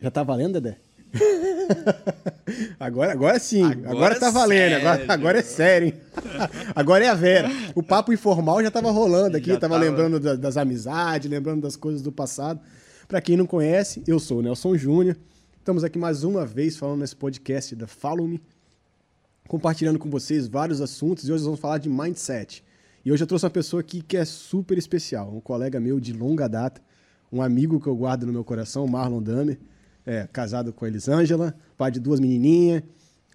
Já tá valendo, Dedé? agora, agora sim, agora, agora tá valendo, agora, agora é sério, hein? agora é a Vera. O papo informal já tava rolando aqui, já tava, tava lembrando das, das amizades, lembrando das coisas do passado. Para quem não conhece, eu sou o Nelson Júnior. Estamos aqui mais uma vez falando nesse podcast da Follow Me, compartilhando com vocês vários assuntos e hoje vamos falar de mindset. E hoje eu trouxe uma pessoa aqui que é super especial, um colega meu de longa data, um amigo que eu guardo no meu coração, Marlon Damer é, casado com a Elisângela, pai de duas menininhas,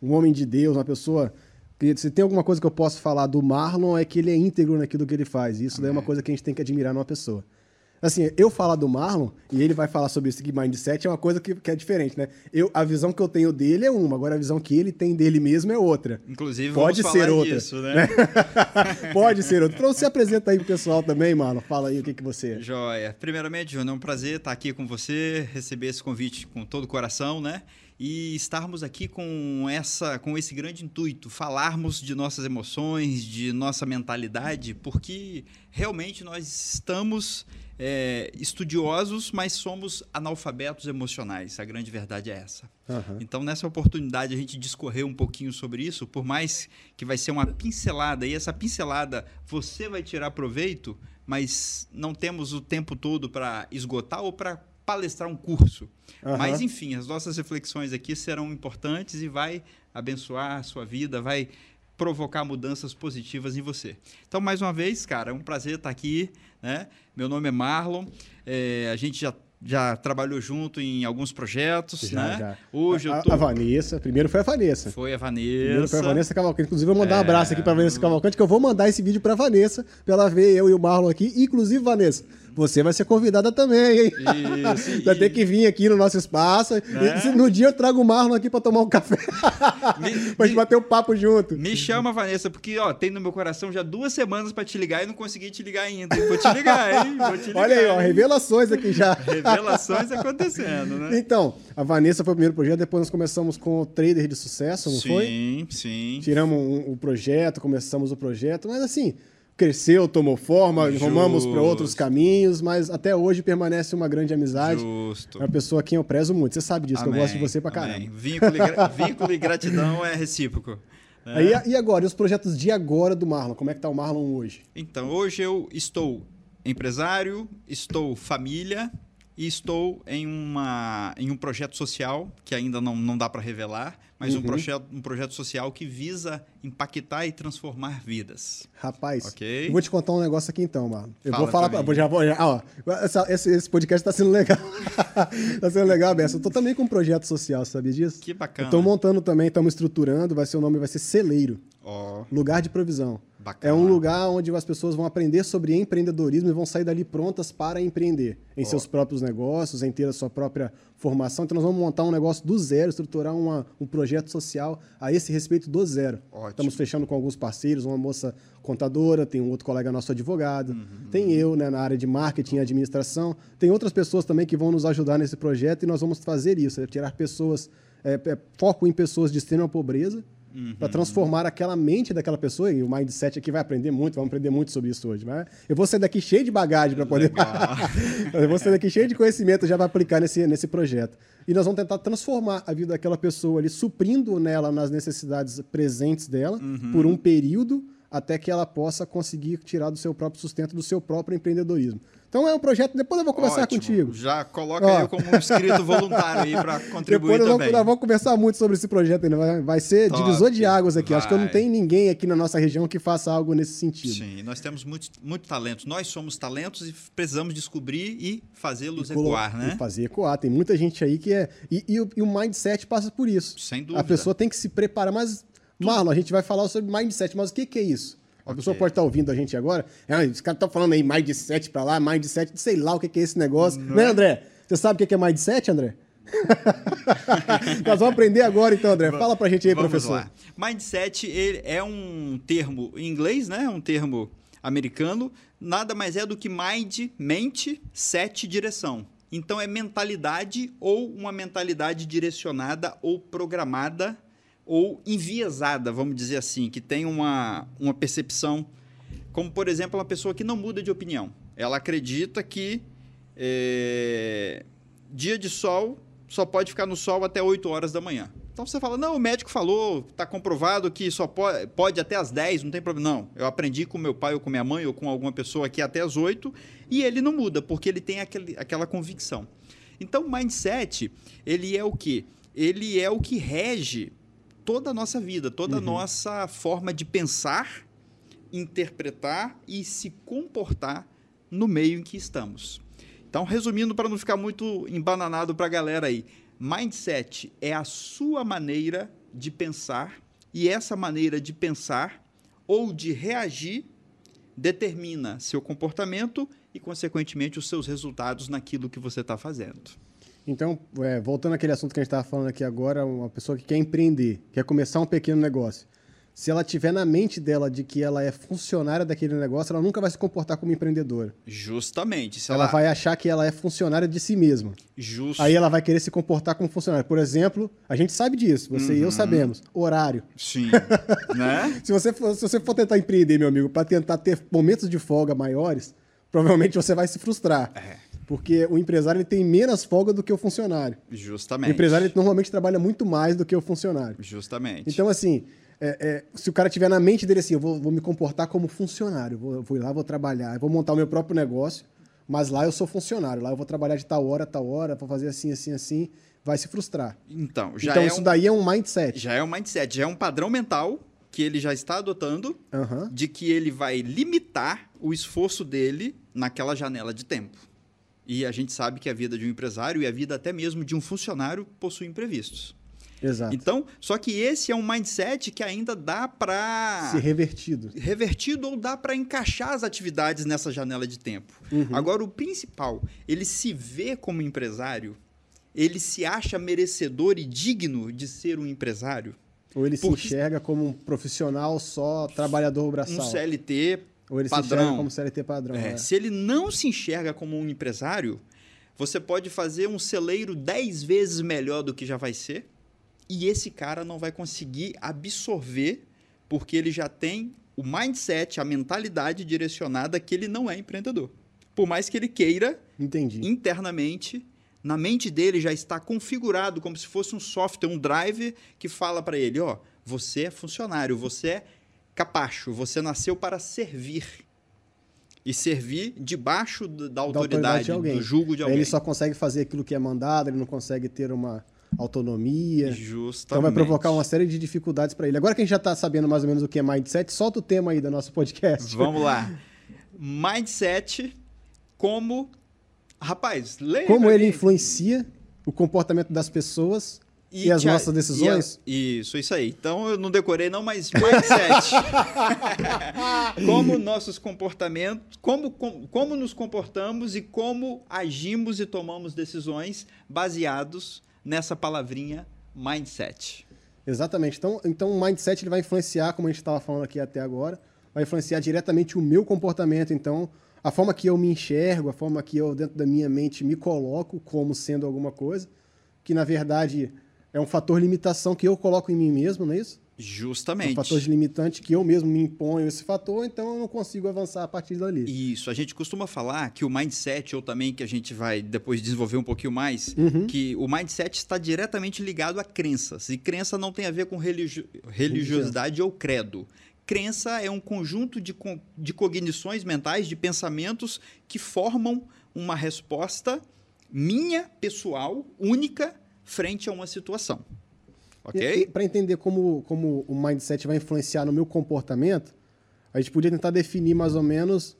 um homem de Deus, uma pessoa. Se tem alguma coisa que eu posso falar do Marlon é que ele é íntegro naquilo que ele faz. Isso daí é uma coisa que a gente tem que admirar numa pessoa. Assim, eu falar do Marlon e ele vai falar sobre esse mindset é uma coisa que, que, é diferente, né? Eu, a visão que eu tenho dele é uma, agora a visão que ele tem dele mesmo é outra. Inclusive, Pode vamos ser falar outra. disso, né? Pode ser outra. Então, você apresenta aí pro pessoal também, Marlon. Fala aí o que, que você é. Joia. Primeiramente, Júnior, é um prazer estar aqui com você, receber esse convite com todo o coração, né? E estarmos aqui com essa com esse grande intuito, falarmos de nossas emoções, de nossa mentalidade, porque realmente nós estamos é, estudiosos, mas somos analfabetos emocionais. A grande verdade é essa. Uhum. Então, nessa oportunidade, a gente discorrer um pouquinho sobre isso, por mais que vai ser uma pincelada, e essa pincelada você vai tirar proveito, mas não temos o tempo todo para esgotar ou para palestrar um curso. Uhum. Mas, enfim, as nossas reflexões aqui serão importantes e vai abençoar a sua vida, vai provocar mudanças positivas em você. Então, mais uma vez, cara, é um prazer estar aqui. Né? Meu nome é Marlon, é, a gente já já trabalhou junto em alguns projetos, já, né? Já. Hoje a, eu tô... a Vanessa, primeiro foi a Vanessa. Foi a Vanessa. Primeiro foi a Vanessa Cavalcante. Inclusive, eu vou mandar é... um abraço aqui para a Vanessa Cavalcante, que eu vou mandar esse vídeo para Vanessa, para ela ver eu e o Marlon aqui. Inclusive, Vanessa, você vai ser convidada também, hein? Isso, vai ter que vir aqui no nosso espaço. Né? No dia eu trago o Marlon aqui para tomar um café. Me, pra gente bater um papo junto. Me chama, Vanessa, porque ó, tem no meu coração já duas semanas para te ligar e não consegui te ligar ainda. Vou te ligar, hein? Vou te ligar, Olha aí, ó, revelações aqui já. Revelações acontecendo, né? Então, a Vanessa foi o primeiro projeto, depois nós começamos com o Trader de Sucesso, não sim, foi? Sim, sim. Tiramos o um, um projeto, começamos o projeto, mas assim, cresceu, tomou forma, Justo. rumamos para outros caminhos, mas até hoje permanece uma grande amizade. Justo. É uma pessoa a quem eu prezo muito. Você sabe disso, Amém. que eu gosto de você pra caramba. Vínculo e, vínculo e gratidão é recíproco. Né? Aí, e agora, e os projetos de agora do Marlon? Como é que tá o Marlon hoje? Então, hoje eu estou empresário, estou família e estou em, uma, em um projeto social que ainda não, não dá para revelar, mas uhum. um, projeto, um projeto social que visa impactar e transformar vidas. Rapaz, okay? eu vou te contar um negócio aqui então, mano. Eu Fala vou falar, pra, já já, ó, essa, esse, esse podcast está sendo legal. está sendo legal, Bessa. Eu tô também com um projeto social, sabia disso? Que bacana. Estou montando também, estamos estruturando, vai ser o nome vai ser Celeiro. Oh. Lugar de provisão. Bacana. É um lugar onde as pessoas vão aprender sobre empreendedorismo e vão sair dali prontas para empreender em oh. seus próprios negócios, em ter a sua própria formação. Então, nós vamos montar um negócio do zero, estruturar uma, um projeto social a esse respeito do zero. Ótimo. Estamos fechando com alguns parceiros, uma moça contadora, tem um outro colega nosso advogado, uhum, tem eu né, na área de marketing e administração, tem outras pessoas também que vão nos ajudar nesse projeto e nós vamos fazer isso, é tirar pessoas, é, é, foco em pessoas de extrema pobreza, Uhum. Para transformar aquela mente daquela pessoa, e o Mindset aqui vai aprender muito, vamos aprender muito sobre isso hoje. Mas eu vou sair daqui cheio de bagagem para poder. eu vou sair daqui cheio de conhecimento já para aplicar nesse, nesse projeto. E nós vamos tentar transformar a vida daquela pessoa ali, suprindo nela nas necessidades presentes dela, uhum. por um período, até que ela possa conseguir tirar do seu próprio sustento, do seu próprio empreendedorismo. Então é um projeto, depois eu vou conversar Ótimo. contigo. Já coloca Ó. eu como um inscrito voluntário aí para contribuir depois também. Depois vamos conversar muito sobre esse projeto ainda. Vai, vai ser Top. divisor de águas aqui. Vai. Acho que não tem ninguém aqui na nossa região que faça algo nesse sentido. Sim, nós temos muito, muito talento. Nós somos talentos e precisamos descobrir e fazê-los ecoar, né? E fazer ecoar. Tem muita gente aí que é... E, e, e, o mindset passa por isso. Sem dúvida. A pessoa tem que se preparar. Mas, Marlon, a gente vai falar sobre mindset. Mas o que, que é isso? A okay. pessoa pode estar ouvindo a gente agora. Ah, os caras estão falando aí mais de 7 para lá, mais de 7, sei lá o que é esse negócio. Não né, é? André? Você sabe o que é mais de 7, André? Nós vamos aprender agora, então, André. Fala pra gente aí, vamos professor. Lá. Mindset ele é um termo em inglês, né? Um termo americano. Nada mais é do que mind, mente, set, direção. Então é mentalidade ou uma mentalidade direcionada ou programada ou enviesada, vamos dizer assim, que tem uma, uma percepção, como por exemplo, uma pessoa que não muda de opinião. Ela acredita que é, dia de sol só pode ficar no sol até 8 horas da manhã. Então você fala, não, o médico falou, está comprovado que só pode, pode até as 10, não tem problema. Não, eu aprendi com meu pai ou com minha mãe ou com alguma pessoa aqui até as 8 e ele não muda, porque ele tem aquele, aquela convicção. Então, o mindset, ele é o quê? Ele é o que rege toda a nossa vida, toda a uhum. nossa forma de pensar, interpretar e se comportar no meio em que estamos. Então, resumindo, para não ficar muito embananado para a galera aí, mindset é a sua maneira de pensar e essa maneira de pensar ou de reagir determina seu comportamento e, consequentemente, os seus resultados naquilo que você está fazendo. Então, é, voltando àquele assunto que a gente estava falando aqui agora, uma pessoa que quer empreender, quer começar um pequeno negócio. Se ela tiver na mente dela de que ela é funcionária daquele negócio, ela nunca vai se comportar como empreendedora. Justamente. Ela, ela, vai achar que ela é funcionária de si mesma. Justo. Aí ela vai querer se comportar como funcionária. Por exemplo, a gente sabe disso, você uhum. e eu uhum. sabemos. Horário. Sim. né? se, você for, se você for tentar empreender, meu amigo, para tentar ter momentos de folga maiores, provavelmente você vai se frustrar. É. Porque o empresário ele tem menos folga do que o funcionário. Justamente. O empresário ele normalmente trabalha muito mais do que o funcionário. Justamente. Então, assim, é, é, se o cara tiver na mente dele assim, eu vou, vou me comportar como funcionário, vou, vou ir lá, vou trabalhar, vou montar o meu próprio negócio, mas lá eu sou funcionário, lá eu vou trabalhar de tal hora, tal hora, vou fazer assim, assim, assim, vai se frustrar. Então, já então é isso um, daí é um mindset. Já é um mindset, já é um padrão mental que ele já está adotando uhum. de que ele vai limitar o esforço dele naquela janela de tempo. E a gente sabe que a vida de um empresário e a vida até mesmo de um funcionário possui imprevistos. Exato. Então, só que esse é um mindset que ainda dá para ser revertido. Revertido ou dá para encaixar as atividades nessa janela de tempo. Uhum. Agora, o principal, ele se vê como empresário, ele se acha merecedor e digno de ser um empresário. Ou ele se enxerga como um profissional só trabalhador braçal. Um CLT ou ele padrão. se enxerga como CLT padrão. É, é. Se ele não se enxerga como um empresário, você pode fazer um celeiro 10 vezes melhor do que já vai ser, e esse cara não vai conseguir absorver, porque ele já tem o mindset, a mentalidade direcionada que ele não é empreendedor. Por mais que ele queira, Entendi. internamente, na mente dele já está configurado como se fosse um software, um drive que fala para ele, ó, você é funcionário, você é capacho, você nasceu para servir. E servir debaixo da autoridade, da autoridade do julgo de alguém. Ele só consegue fazer aquilo que é mandado, ele não consegue ter uma autonomia. Justamente. Então vai provocar uma série de dificuldades para ele. Agora que a gente já está sabendo mais ou menos o que é mindset, solta o tema aí do nosso podcast. Vamos lá. Mindset como Rapaz, leia Como ele influencia o comportamento das pessoas e, e as nossas decisões? E a, isso, isso aí. Então eu não decorei não, mas mindset. como nossos comportamentos, como, como, como nos comportamos e como agimos e tomamos decisões baseados nessa palavrinha mindset. Exatamente. Então, então o mindset ele vai influenciar, como a gente estava falando aqui até agora, vai influenciar diretamente o meu comportamento. Então, a forma que eu me enxergo, a forma que eu, dentro da minha mente, me coloco como sendo alguma coisa, que na verdade é um fator limitação que eu coloco em mim mesmo, não é isso? Justamente. É um fator limitante que eu mesmo me imponho esse fator, então eu não consigo avançar a partir dali. Isso. A gente costuma falar que o mindset, ou também que a gente vai depois desenvolver um pouquinho mais, uhum. que o mindset está diretamente ligado a crenças. E crença não tem a ver com religio religiosidade ou credo. Crença é um conjunto de, co de cognições mentais, de pensamentos que formam uma resposta minha, pessoal, única frente a uma situação. Ok? Para entender como, como o mindset vai influenciar no meu comportamento, a gente podia tentar definir mais ou menos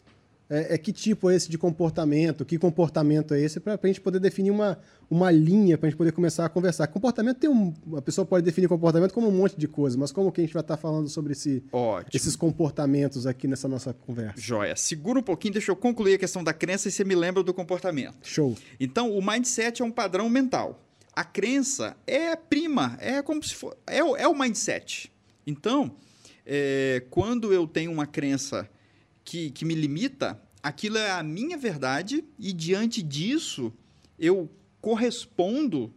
é, é que tipo é esse de comportamento, que comportamento é esse, para a gente poder definir uma, uma linha, para a gente poder começar a conversar. Comportamento tem um. A pessoa pode definir comportamento como um monte de coisa, mas como que a gente vai estar tá falando sobre esse, esses comportamentos aqui nessa nossa conversa? Joia. Segura um pouquinho, deixa eu concluir a questão da crença e você me lembra do comportamento. Show. Então, o mindset é um padrão mental a crença é prima, é como se for. É, é o mindset. Então, é, quando eu tenho uma crença que, que me limita, aquilo é a minha verdade, e diante disso, eu correspondo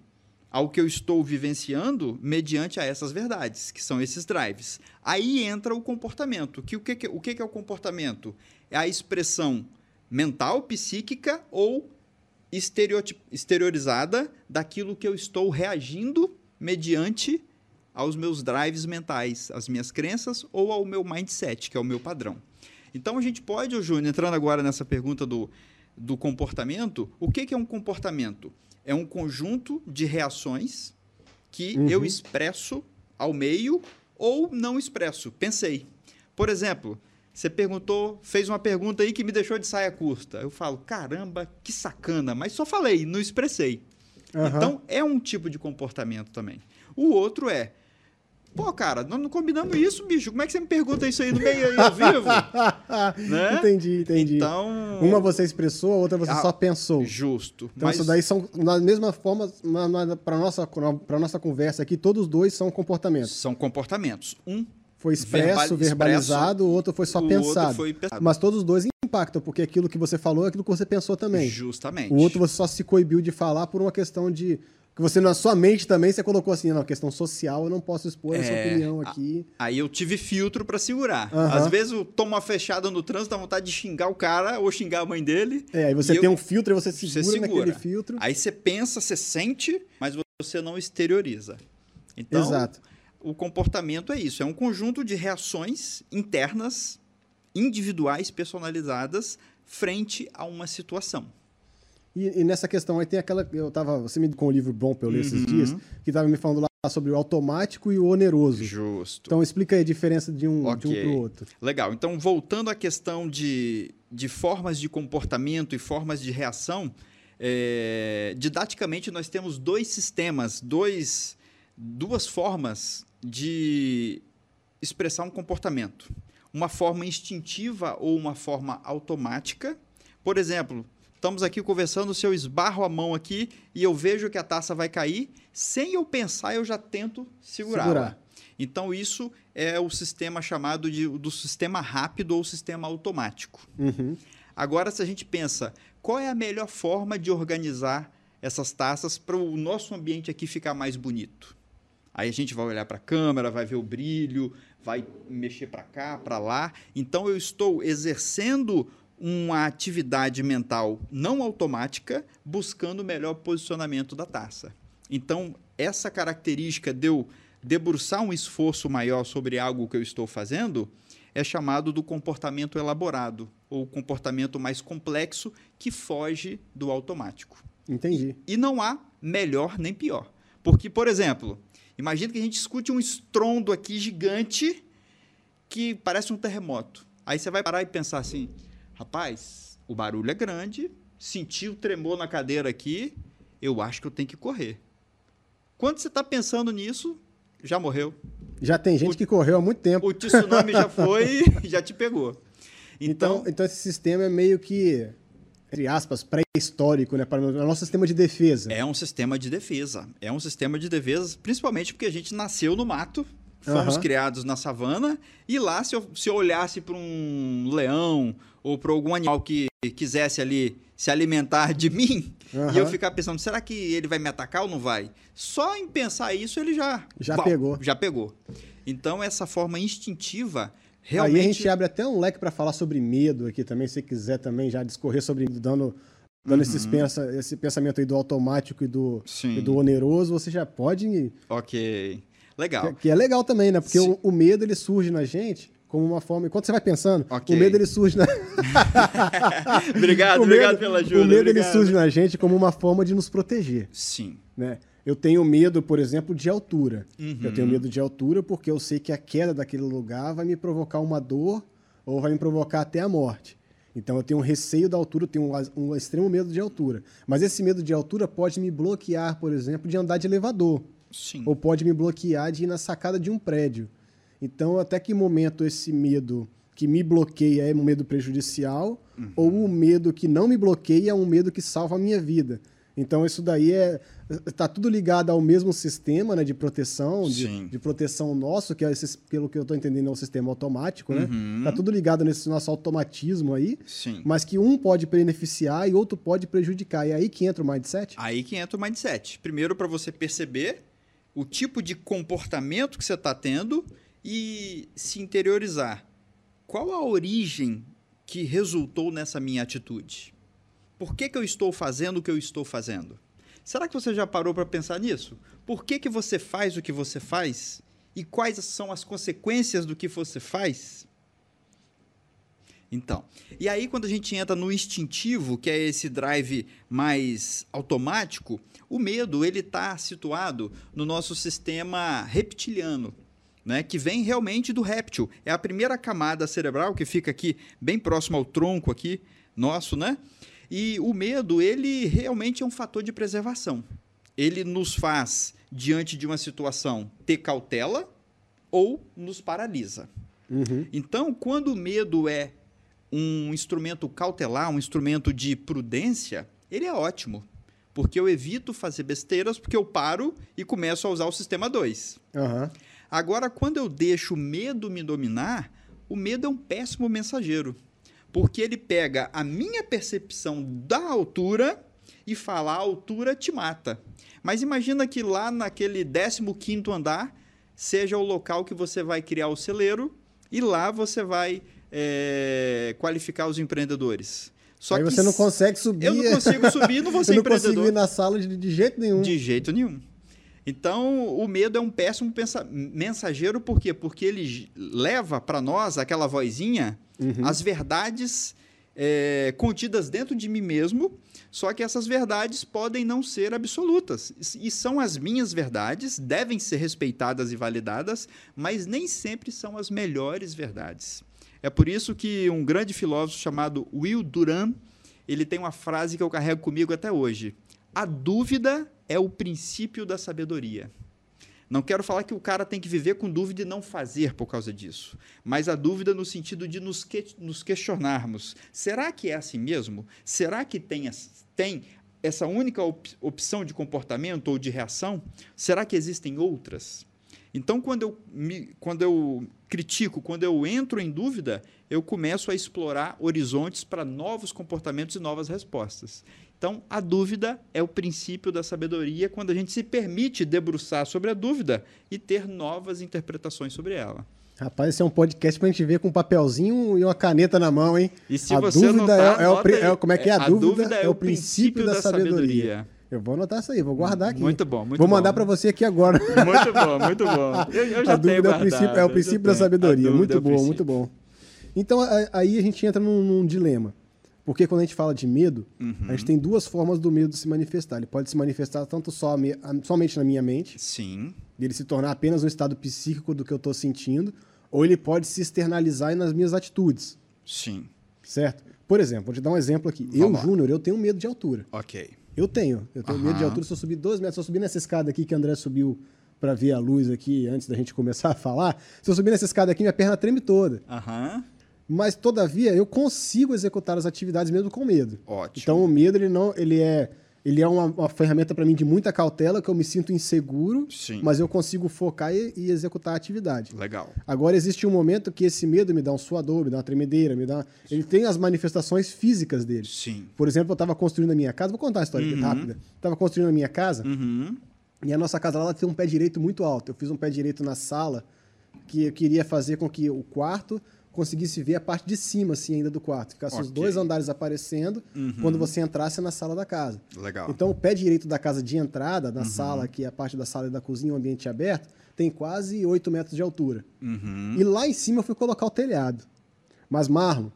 ao que eu estou vivenciando mediante a essas verdades, que são esses drives. Aí entra o comportamento. Que, o que, o que é o comportamento? É a expressão mental, psíquica ou exteriorizada daquilo que eu estou reagindo mediante aos meus drives mentais, às minhas crenças ou ao meu mindset, que é o meu padrão. Então a gente pode, Júnior, entrando agora nessa pergunta do, do comportamento, o que, que é um comportamento? É um conjunto de reações que uhum. eu expresso ao meio ou não expresso. Pensei. Por exemplo, você perguntou, fez uma pergunta aí que me deixou de saia curta. Eu falo, caramba, que sacana, mas só falei, não expressei. Uhum. Então, é um tipo de comportamento também. O outro é, Pô, cara, nós não combinamos isso, bicho. Como é que você me pergunta isso aí no meio aí ao vivo? né? Entendi, entendi. Então. Uma você expressou, a outra você ah, só pensou. Justo. Então, mas... isso daí são, na mesma forma, para nossa, nossa conversa aqui, todos dois são comportamentos. São comportamentos. Um foi expresso, Verbal, verbalizado, o outro foi só pensado. Foi pensado. Mas todos os dois impactam, porque aquilo que você falou é aquilo que você pensou também. Justamente. O outro você só se coibiu de falar por uma questão de que você na sua mente também você colocou assim, não, questão social, eu não posso expor é, essa opinião aqui. Aí eu tive filtro para segurar. Uhum. Às vezes eu tomo uma fechada no trânsito, dá vontade de xingar o cara ou xingar a mãe dele. É, aí você tem eu, um filtro e você segura, você segura naquele filtro. Aí você pensa, você sente, mas você não exterioriza. Então, Exato. O comportamento é isso, é um conjunto de reações internas, individuais, personalizadas frente a uma situação. E, e, nessa questão aí tem aquela. Eu tava. Você me com um livro bom para eu ler uhum. esses dias, que estava me falando lá sobre o automático e o oneroso. Justo. Então explica aí a diferença de um, okay. de um para o outro. Legal. Então, voltando à questão de, de formas de comportamento e formas de reação, é, didaticamente nós temos dois sistemas, dois, duas formas de expressar um comportamento. Uma forma instintiva ou uma forma automática. Por exemplo, Estamos aqui conversando, se eu esbarro a mão aqui e eu vejo que a taça vai cair, sem eu pensar, eu já tento segurar. Segurar. Então, isso é o sistema chamado de, do sistema rápido ou sistema automático. Uhum. Agora, se a gente pensa, qual é a melhor forma de organizar essas taças para o nosso ambiente aqui ficar mais bonito? Aí a gente vai olhar para a câmera, vai ver o brilho, vai mexer para cá, para lá. Então, eu estou exercendo uma atividade mental não automática, buscando o melhor posicionamento da taça. Então, essa característica de eu debruçar um esforço maior sobre algo que eu estou fazendo é chamado do comportamento elaborado, ou comportamento mais complexo que foge do automático. Entendi. E não há melhor nem pior. Porque, por exemplo, imagina que a gente escute um estrondo aqui gigante que parece um terremoto. Aí você vai parar e pensar assim: rapaz, o barulho é grande, senti o tremor na cadeira aqui, eu acho que eu tenho que correr. Quando você está pensando nisso, já morreu. Já tem gente o, que correu há muito tempo. O tsunami já foi, já te pegou. Então, então, então, esse sistema é meio que, entre aspas, pré-histórico, né? Para o nosso sistema de defesa. É um sistema de defesa. É um sistema de defesa, principalmente porque a gente nasceu no mato, fomos uhum. criados na savana, e lá, se eu, se eu olhasse para um leão ou para algum animal que quisesse ali se alimentar de mim, uhum. e eu ficar pensando, será que ele vai me atacar ou não vai? Só em pensar isso, ele já... Já pegou. Já pegou. Então, essa forma instintiva... Realmente... Aí a gente abre até um leque para falar sobre medo aqui também, se quiser também já discorrer sobre dando dando uhum. esses pensa, esse pensamento aí do automático e do, e do oneroso, você já pode. Ok. Legal. Que, que é legal também, né? Porque o, o, medo ele surge na gente como uma forma. Enquanto você vai pensando, okay. o medo ele surge na. obrigado, obrigado pela ajuda. O medo obrigado. ele surge na gente como uma forma de nos proteger. Sim. Né? Eu tenho medo, por exemplo, de altura. Uhum. Eu tenho medo de altura porque eu sei que a queda daquele lugar vai me provocar uma dor ou vai me provocar até a morte. Então eu tenho um receio da altura, eu tenho um, um extremo medo de altura. Mas esse medo de altura pode me bloquear, por exemplo, de andar de elevador. Sim. Ou pode me bloquear de ir na sacada de um prédio. Então, até que momento esse medo que me bloqueia é um medo prejudicial uhum. ou o medo que não me bloqueia é um medo que salva a minha vida? Então, isso daí é está tudo ligado ao mesmo sistema né, de proteção, de, de, proteção nosso, que é esse, pelo que eu estou entendendo, é um sistema automático, né? Uhum. Tá tudo ligado nesse nosso automatismo aí, Sim. mas que um pode beneficiar e outro pode prejudicar. E aí que entra o mindset? Aí que entra o mindset. Primeiro, para você perceber o tipo de comportamento que você está tendo e se interiorizar. Qual a origem que resultou nessa minha atitude? Por que, que eu estou fazendo o que eu estou fazendo? Será que você já parou para pensar nisso? Por que, que você faz o que você faz? E quais são as consequências do que você faz? Então, e aí quando a gente entra no instintivo, que é esse drive mais automático, o medo ele está situado no nosso sistema reptiliano, né, que vem realmente do réptil. É a primeira camada cerebral que fica aqui bem próximo ao tronco aqui nosso, né? E o medo ele realmente é um fator de preservação. Ele nos faz diante de uma situação ter cautela ou nos paralisa. Uhum. Então, quando o medo é um instrumento cautelar, um instrumento de prudência, ele é ótimo. Porque eu evito fazer besteiras, porque eu paro e começo a usar o sistema 2. Uhum. Agora, quando eu deixo o medo me dominar, o medo é um péssimo mensageiro. Porque ele pega a minha percepção da altura e fala: a altura te mata. Mas imagina que lá naquele 15 andar seja o local que você vai criar o celeiro e lá você vai é, qualificar os empreendedores. Só Aí você não consegue subir. Eu não consigo subir, não vou ser eu não empreendedor. consigo ir na sala de, de jeito nenhum. De jeito nenhum. Então, o medo é um péssimo mensageiro, por quê? Porque ele leva para nós aquela vozinha, uhum. as verdades é, contidas dentro de mim mesmo, só que essas verdades podem não ser absolutas. E são as minhas verdades, devem ser respeitadas e validadas, mas nem sempre são as melhores verdades. É por isso que um grande filósofo chamado Will Durant, ele tem uma frase que eu carrego comigo até hoje. A dúvida é o princípio da sabedoria. Não quero falar que o cara tem que viver com dúvida e não fazer por causa disso, mas a dúvida no sentido de nos, que, nos questionarmos: será que é assim mesmo? Será que tem, tem essa única op opção de comportamento ou de reação? Será que existem outras? Então, quando eu, me, quando eu critico, quando eu entro em dúvida, eu começo a explorar horizontes para novos comportamentos e novas respostas. Então, a dúvida é o princípio da sabedoria quando a gente se permite debruçar sobre a dúvida e ter novas interpretações sobre ela. Rapaz, esse é um podcast para a gente ver com um papelzinho e uma caneta na mão, hein? E se a você dúvida anotar, é, é, o, é, como é que é a, a dúvida? dúvida é, é, o princípio, da, da sabedoria. sabedoria. Eu vou anotar isso aí, vou guardar aqui. Muito bom, muito vou bom. mandar para você aqui agora. Muito bom, muito bom. Eu, eu já a dúvida é o princípio, é o princípio da sabedoria. Muito é bom, muito bom. Então aí a gente entra num, num, dilema. Porque quando a gente fala de medo, uhum. a gente tem duas formas do medo se manifestar. Ele pode se manifestar tanto só, somente na minha mente. Sim. Ele se tornar apenas um estado psíquico do que eu estou sentindo. Ou ele pode se externalizar nas minhas atitudes. Sim. Certo? Por exemplo, vou te dar um exemplo aqui. Vamos eu, lá. Júnior, eu tenho medo de altura. Ok. Eu tenho. Eu tenho uhum. medo de altura. Se eu subir dois metros, se eu subir nessa escada aqui que o André subiu para ver a luz aqui antes da gente começar a falar, se eu subir nessa escada aqui, minha perna treme toda. Aham. Uhum. Mas, todavia, eu consigo executar as atividades mesmo com medo. Ótimo. Então, o medo, ele não... Ele é ele é uma, uma ferramenta para mim de muita cautela, que eu me sinto inseguro, Sim. mas eu consigo focar e, e, executar a atividade. Legal. Agora, existe um momento que esse medo me dá um suador, me dá uma tremedeira, me dá. Ele tem as manifestações físicas dele. Sim. Por exemplo, eu estava construindo a minha casa, vou contar uma história uhum. rápida. Estava construindo a minha casa, uhum. e a nossa casa lá tem um pé direito muito alto. Eu fiz um pé direito na sala, que eu queria fazer com que o quarto conseguisse ver a parte de cima, assim, ainda do quarto. Ficasse okay. os dois andares aparecendo uhum. quando você entrasse na sala da casa. Legal. Então, o pé direito da casa de entrada, na uhum. sala, que é a parte da sala e da cozinha, um ambiente aberto, tem quase 8 metros de altura. Uhum. E lá em cima eu fui colocar o telhado. Mas, Marlon,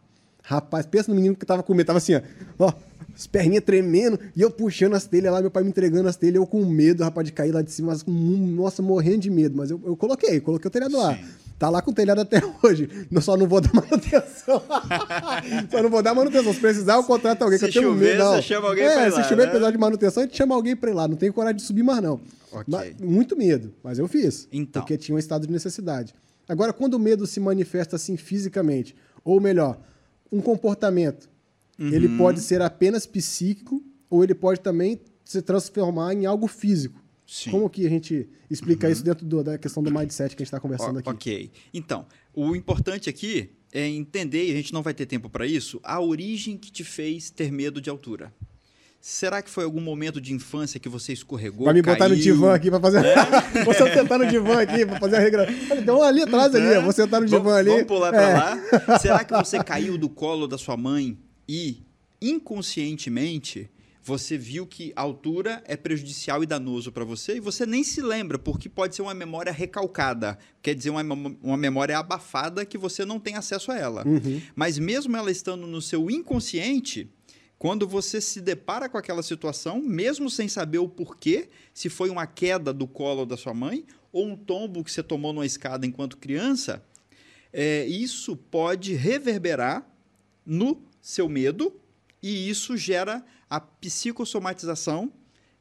rapaz, pensa no menino que tava com medo, tava assim, ó, ó as perninhas tremendo, e eu puxando as telhas lá, meu pai me entregando as telhas, eu com medo, rapaz, de cair lá de cima, mas, nossa, morrendo de medo. Mas eu, eu coloquei, coloquei o telhado Sim. lá. Tá lá com o telhado até hoje. Eu só não vou dar manutenção. só não vou dar manutenção. Se precisar, eu contrato alguém. Se que eu tenho chover, medo. Não. você chama alguém é, pra ir lá. Se chover, né? precisar de manutenção, a gente chama alguém pra ir lá. Não tenho coragem de subir mais, não. Okay. Mas, muito medo, mas eu fiz. Então. Porque tinha um estado de necessidade. Agora, quando o medo se manifesta assim fisicamente, ou melhor, um comportamento, uhum. ele pode ser apenas psíquico, ou ele pode também se transformar em algo físico. Sim. Como que a gente explica uhum. isso dentro do, da questão do mindset que a gente está conversando aqui? Ok. Então, o importante aqui é entender, e a gente não vai ter tempo para isso, a origem que te fez ter medo de altura. Será que foi algum momento de infância que você escorregou? Vai me botar caiu? no divã aqui para fazer. É? Vou sentar no divã aqui para fazer a regra. Então ali atrás ali, é? vou sentar no divã ali. Vamos pular para é. lá. Será que você caiu do colo da sua mãe e inconscientemente você viu que a altura é prejudicial e danoso para você e você nem se lembra, porque pode ser uma memória recalcada, quer dizer, uma, uma memória abafada que você não tem acesso a ela. Uhum. Mas mesmo ela estando no seu inconsciente, quando você se depara com aquela situação, mesmo sem saber o porquê, se foi uma queda do colo da sua mãe ou um tombo que você tomou numa escada enquanto criança, é, isso pode reverberar no seu medo e isso gera a psicossomatização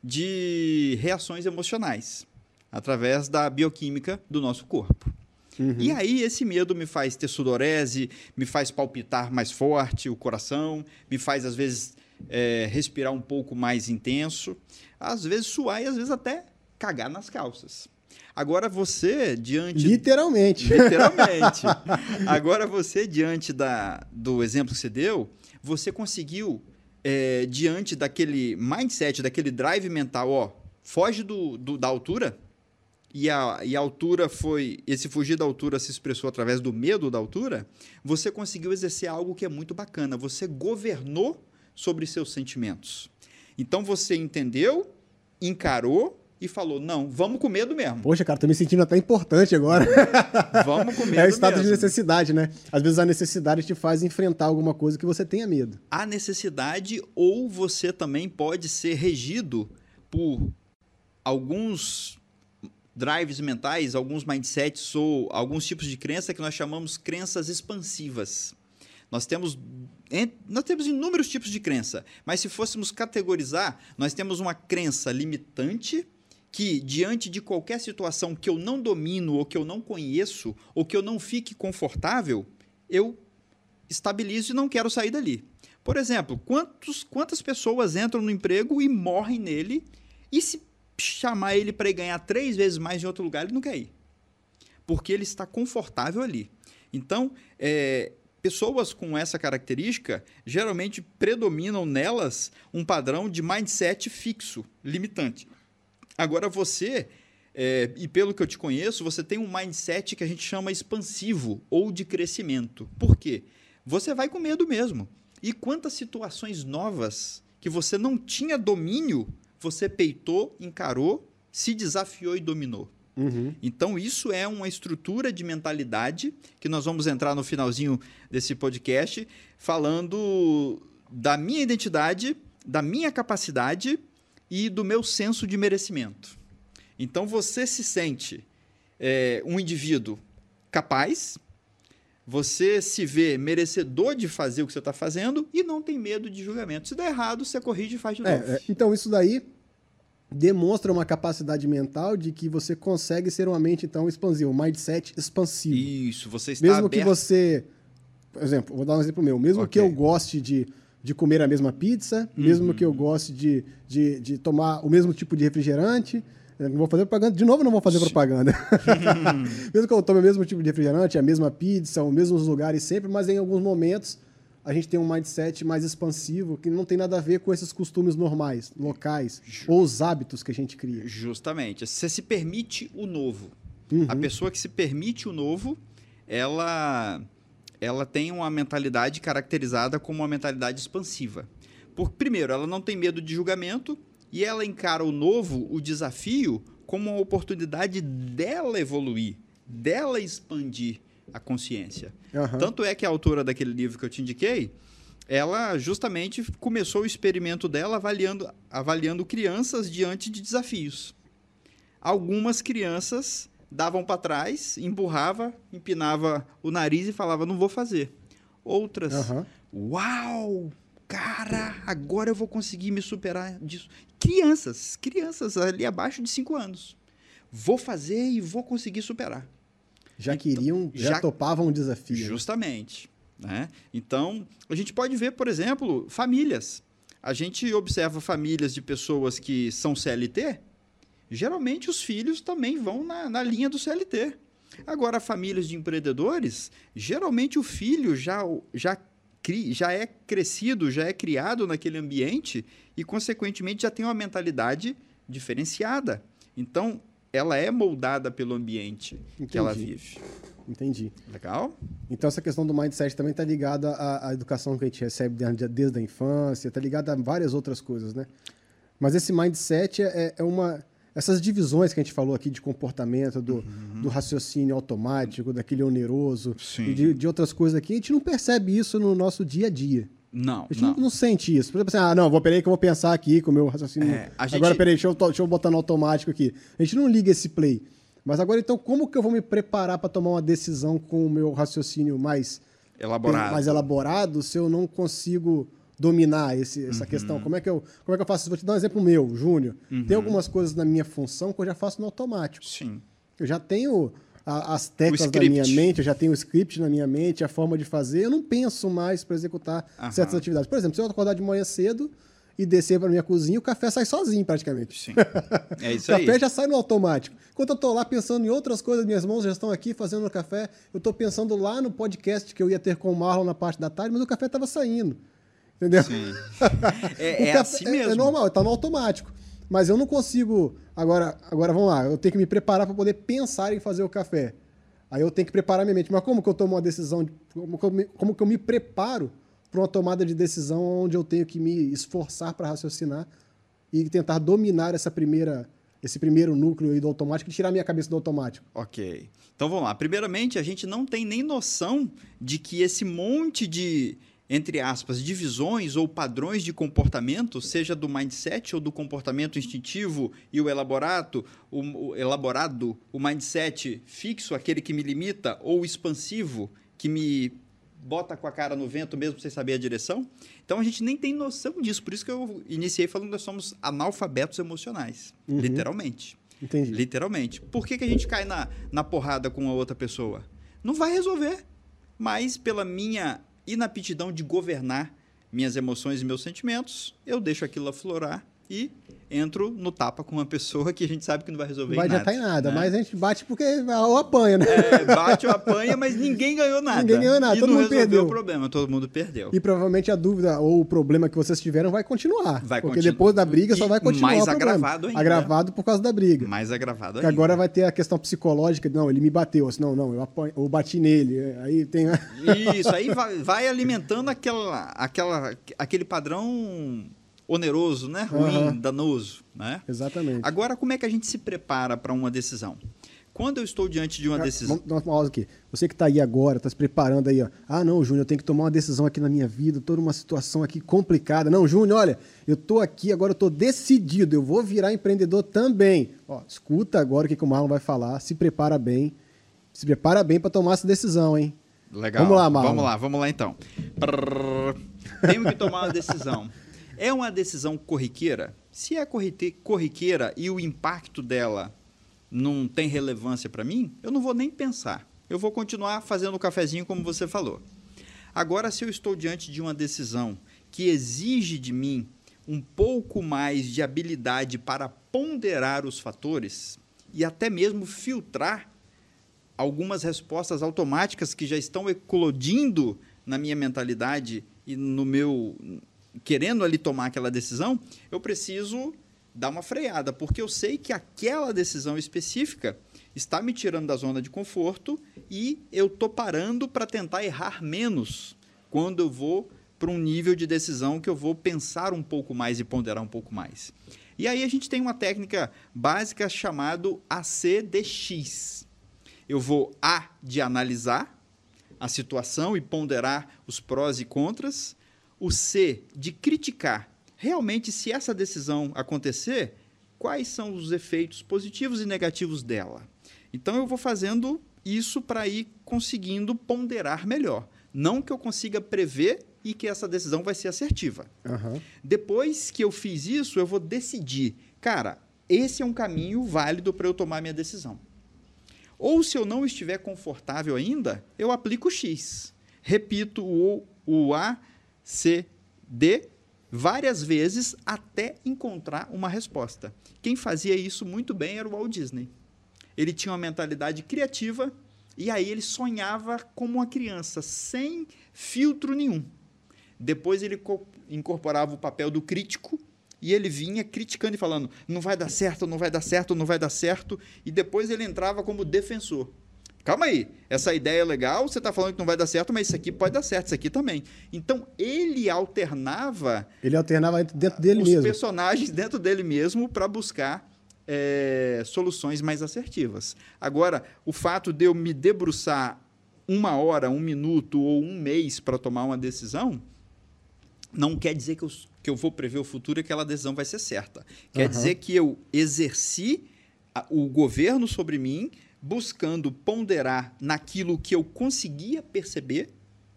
de reações emocionais através da bioquímica do nosso corpo. Uhum. E aí esse medo me faz ter sudorese, me faz palpitar mais forte o coração, me faz às vezes é, respirar um pouco mais intenso, às vezes suar e às vezes até cagar nas calças. Agora você diante literalmente, literalmente. Agora você diante da, do exemplo que você deu, você conseguiu é, diante daquele mindset, daquele drive mental, ó, foge do, do da altura e a, e a altura foi. Esse fugir da altura se expressou através do medo da altura, você conseguiu exercer algo que é muito bacana. Você governou sobre seus sentimentos. Então você entendeu, encarou e falou: não, vamos com medo mesmo. Poxa, cara, tô me sentindo até importante agora. vamos com medo. É o estado mesmo. de necessidade, né? Às vezes a necessidade te faz enfrentar alguma coisa que você tenha medo. A necessidade, ou você também pode ser regido por alguns drives mentais, alguns mindsets ou alguns tipos de crença que nós chamamos crenças expansivas. Nós temos, nós temos inúmeros tipos de crença, mas se fôssemos categorizar, nós temos uma crença limitante que, diante de qualquer situação que eu não domino, ou que eu não conheço, ou que eu não fique confortável, eu estabilizo e não quero sair dali. Por exemplo, quantos, quantas pessoas entram no emprego e morrem nele, e se chamar ele para ganhar três vezes mais em outro lugar, ele não quer ir. Porque ele está confortável ali. Então, é, pessoas com essa característica geralmente predominam nelas um padrão de mindset fixo, limitante. Agora você, é, e pelo que eu te conheço, você tem um mindset que a gente chama expansivo ou de crescimento. Por quê? Você vai com medo mesmo. E quantas situações novas que você não tinha domínio você peitou, encarou, se desafiou e dominou. Uhum. Então, isso é uma estrutura de mentalidade que nós vamos entrar no finalzinho desse podcast, falando da minha identidade, da minha capacidade e do meu senso de merecimento. Então, você se sente é, um indivíduo capaz, você se vê merecedor de fazer o que você está fazendo e não tem medo de julgamento. Se der errado, você corrige e faz de é, novo. É, então, isso daí demonstra uma capacidade mental de que você consegue ser uma mente então expansiva, um mindset expansivo. Isso, você está Mesmo aberto... que você, por exemplo, vou dar um exemplo meu, mesmo okay. que eu goste de, de comer a mesma pizza, uhum. mesmo que eu goste de, de, de tomar o mesmo tipo de refrigerante, não vou fazer propaganda. De novo, não vou fazer propaganda. mesmo que eu tome o mesmo tipo de refrigerante, a mesma pizza, os mesmos lugares sempre, mas em alguns momentos a gente tem um mindset mais expansivo que não tem nada a ver com esses costumes normais, locais, ou os hábitos que a gente cria. Justamente. Você se permite o novo. Uhum. A pessoa que se permite o novo, ela, ela tem uma mentalidade caracterizada como uma mentalidade expansiva. Por, primeiro, ela não tem medo de julgamento, e ela encara o novo, o desafio, como uma oportunidade dela evoluir, dela expandir a consciência. Uhum. Tanto é que a autora daquele livro que eu te indiquei, ela justamente começou o experimento dela avaliando, avaliando crianças diante de desafios. Algumas crianças davam para trás, empurrava, empinava o nariz e falava não vou fazer. Outras, uhum. uau, cara, agora eu vou conseguir me superar disso. Crianças, crianças ali abaixo de 5 anos. Vou fazer e vou conseguir superar. Já então, queriam, já, já topavam o desafio. Justamente. Né? Então, a gente pode ver, por exemplo, famílias. A gente observa famílias de pessoas que são CLT, geralmente os filhos também vão na, na linha do CLT. Agora, famílias de empreendedores, geralmente o filho já, já cri, já é crescido, já é criado naquele ambiente e, consequentemente, já tem uma mentalidade diferenciada. Então, ela é moldada pelo ambiente Entendi. que ela vive. Entendi. Legal? Então essa questão do mindset também está ligada à, à, educação que a gente recebe desde a infância, está ligada a várias outras coisas, né? Mas esse mindset é, é uma essas divisões que a gente falou aqui de comportamento, do, uhum. do raciocínio automático, daquele oneroso, e de, de, outras coisas aqui, a gente não percebe isso no nosso dia a dia. Não, a gente não, não sente isso. Por exemplo, assim, ah, não, vou peraí que eu vou pensar aqui com o meu raciocínio. É, gente... Agora, peraí, deixa eu, deixa eu botar no automático aqui. A gente não liga esse play. Mas agora, então, como que eu vou me preparar para tomar uma decisão com o meu raciocínio mais elaborado, mais elaborado se eu não consigo dominar esse, essa uhum. questão? Como é, que eu, como é que eu faço? Vou te dar um exemplo meu, Júnior. Uhum. Tem algumas coisas na minha função que eu já faço no automático. Sim. Eu já tenho a, as teclas na minha mente, eu já tenho o script na minha mente, a forma de fazer. Eu não penso mais para executar uhum. certas atividades. Por exemplo, se eu acordar de manhã cedo e descer para minha cozinha, o café sai sozinho praticamente. Sim. É isso aí. o café já sai no automático. Enquanto eu estou lá pensando em outras coisas, minhas mãos já estão aqui fazendo o café, eu estou pensando lá no podcast que eu ia ter com o Marlon na parte da tarde, mas o café estava saindo. Entendeu? Sim. É, é assim mesmo. É, é normal, está no automático. Mas eu não consigo. Agora, agora vamos lá, eu tenho que me preparar para poder pensar em fazer o café. Aí eu tenho que preparar minha mente. Mas como que eu tomo uma decisão? De, como, que eu me, como que eu me preparo para uma tomada de decisão onde eu tenho que me esforçar para raciocinar e tentar dominar essa primeira, esse primeiro núcleo aí do automático e tirar minha cabeça do automático? Ok. Então vamos lá. Primeiramente, a gente não tem nem noção de que esse monte de entre aspas, divisões ou padrões de comportamento, seja do mindset ou do comportamento instintivo e o elaborado, o, o elaborado, o mindset fixo, aquele que me limita, ou expansivo, que me bota com a cara no vento mesmo sem saber a direção. Então a gente nem tem noção disso. Por isso que eu iniciei falando que nós somos analfabetos emocionais, uhum. literalmente. Entendi. Literalmente. Por que, que a gente cai na, na porrada com a outra pessoa? Não vai resolver. Mas pela minha inaptidão de governar minhas emoções e meus sentimentos, eu deixo aquilo aflorar e entro no tapa com uma pessoa que a gente sabe que não vai resolver vai nada. Vai adiantar em nada, né? mas a gente bate porque ou apanha, né? É, bate ou apanha, mas ninguém ganhou nada. Ninguém ganhou nada, e todo não mundo perdeu. o problema, todo mundo perdeu. E provavelmente a dúvida ou o problema que vocês tiveram vai continuar. Vai porque continu... depois da briga só vai continuar Mais agravado ainda. Agravado por causa da briga. Mais agravado ainda. Que agora vai ter a questão psicológica, não, ele me bateu, assim, não, não, eu, apanho, eu bati nele. Aí tem... Isso, aí vai, vai alimentando aquela, aquela, aquele padrão oneroso, né? Ruim, uhum. danoso, né? Exatamente. Agora, como é que a gente se prepara para uma decisão? Quando eu estou diante de uma decisão. Vamos dar uma pausa aqui. Você que está aí agora, está se preparando aí, ó. Ah, não, Júnior, eu tenho que tomar uma decisão aqui na minha vida, estou numa situação aqui complicada. Não, Júnior, olha, eu estou aqui, agora eu estou decidido, eu vou virar empreendedor também. Ó, escuta agora o que, que o Marlon vai falar, se prepara bem. Se prepara bem para tomar essa decisão, hein? Legal. Vamos lá, Marlon. Vamos lá, vamos lá então. Tenho que tomar uma decisão. É uma decisão corriqueira? Se é corriqueira e o impacto dela não tem relevância para mim, eu não vou nem pensar. Eu vou continuar fazendo o cafezinho como você falou. Agora, se eu estou diante de uma decisão que exige de mim um pouco mais de habilidade para ponderar os fatores e até mesmo filtrar algumas respostas automáticas que já estão eclodindo na minha mentalidade e no meu querendo ali tomar aquela decisão, eu preciso dar uma freada, porque eu sei que aquela decisão específica está me tirando da zona de conforto e eu estou parando para tentar errar menos quando eu vou para um nível de decisão que eu vou pensar um pouco mais e ponderar um pouco mais. E aí a gente tem uma técnica básica chamada ACDX. Eu vou A de analisar a situação e ponderar os prós e contras o C de criticar realmente se essa decisão acontecer, quais são os efeitos positivos e negativos dela. Então eu vou fazendo isso para ir conseguindo ponderar melhor. Não que eu consiga prever e que essa decisão vai ser assertiva. Uhum. Depois que eu fiz isso, eu vou decidir, cara, esse é um caminho válido para eu tomar minha decisão. Ou se eu não estiver confortável ainda, eu aplico o X. Repito o, o A C, D várias vezes até encontrar uma resposta. Quem fazia isso muito bem era o Walt Disney. Ele tinha uma mentalidade criativa e aí ele sonhava como uma criança, sem filtro nenhum. Depois ele incorporava o papel do crítico e ele vinha criticando e falando: não vai dar certo, não vai dar certo, não vai dar certo. E depois ele entrava como defensor. Calma aí, essa ideia é legal, você está falando que não vai dar certo, mas isso aqui pode dar certo, isso aqui também. Então, ele alternava... Ele alternava dentro dele os mesmo. Os personagens dentro dele mesmo para buscar é, soluções mais assertivas. Agora, o fato de eu me debruçar uma hora, um minuto ou um mês para tomar uma decisão, não quer dizer que eu, que eu vou prever o futuro e aquela decisão vai ser certa. Quer uhum. dizer que eu exerci a, o governo sobre mim, buscando ponderar naquilo que eu conseguia perceber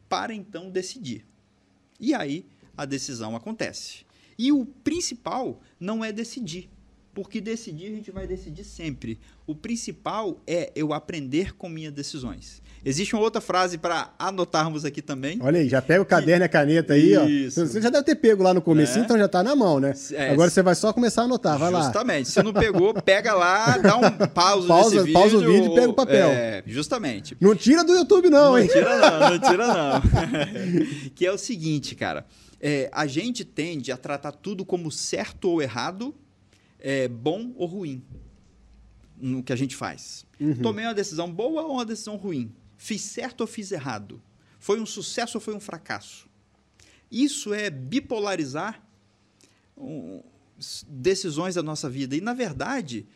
para então decidir. E aí a decisão acontece. E o principal não é decidir, porque decidir a gente vai decidir sempre. O principal é eu aprender com minhas decisões. Existe uma outra frase para anotarmos aqui também. Olha aí, já pega o caderno e a caneta aí, Isso. ó. Você já deve ter pego lá no começo, é. então já está na mão, né? É. Agora você vai só começar a anotar, vai justamente. lá. Justamente. Se não pegou, pega lá, dá um pausa, pausa nesse vídeo. Pausa o vídeo e pega o papel. É, justamente. Não tira do YouTube não, não hein? Não tira não, não tira não. que é o seguinte, cara. É, a gente tende a tratar tudo como certo ou errado, é, bom ou ruim no que a gente faz. Uhum. Tomei uma decisão boa ou uma decisão ruim? Fiz certo ou fiz errado? Foi um sucesso ou foi um fracasso? Isso é bipolarizar um, decisões da nossa vida. E, na verdade,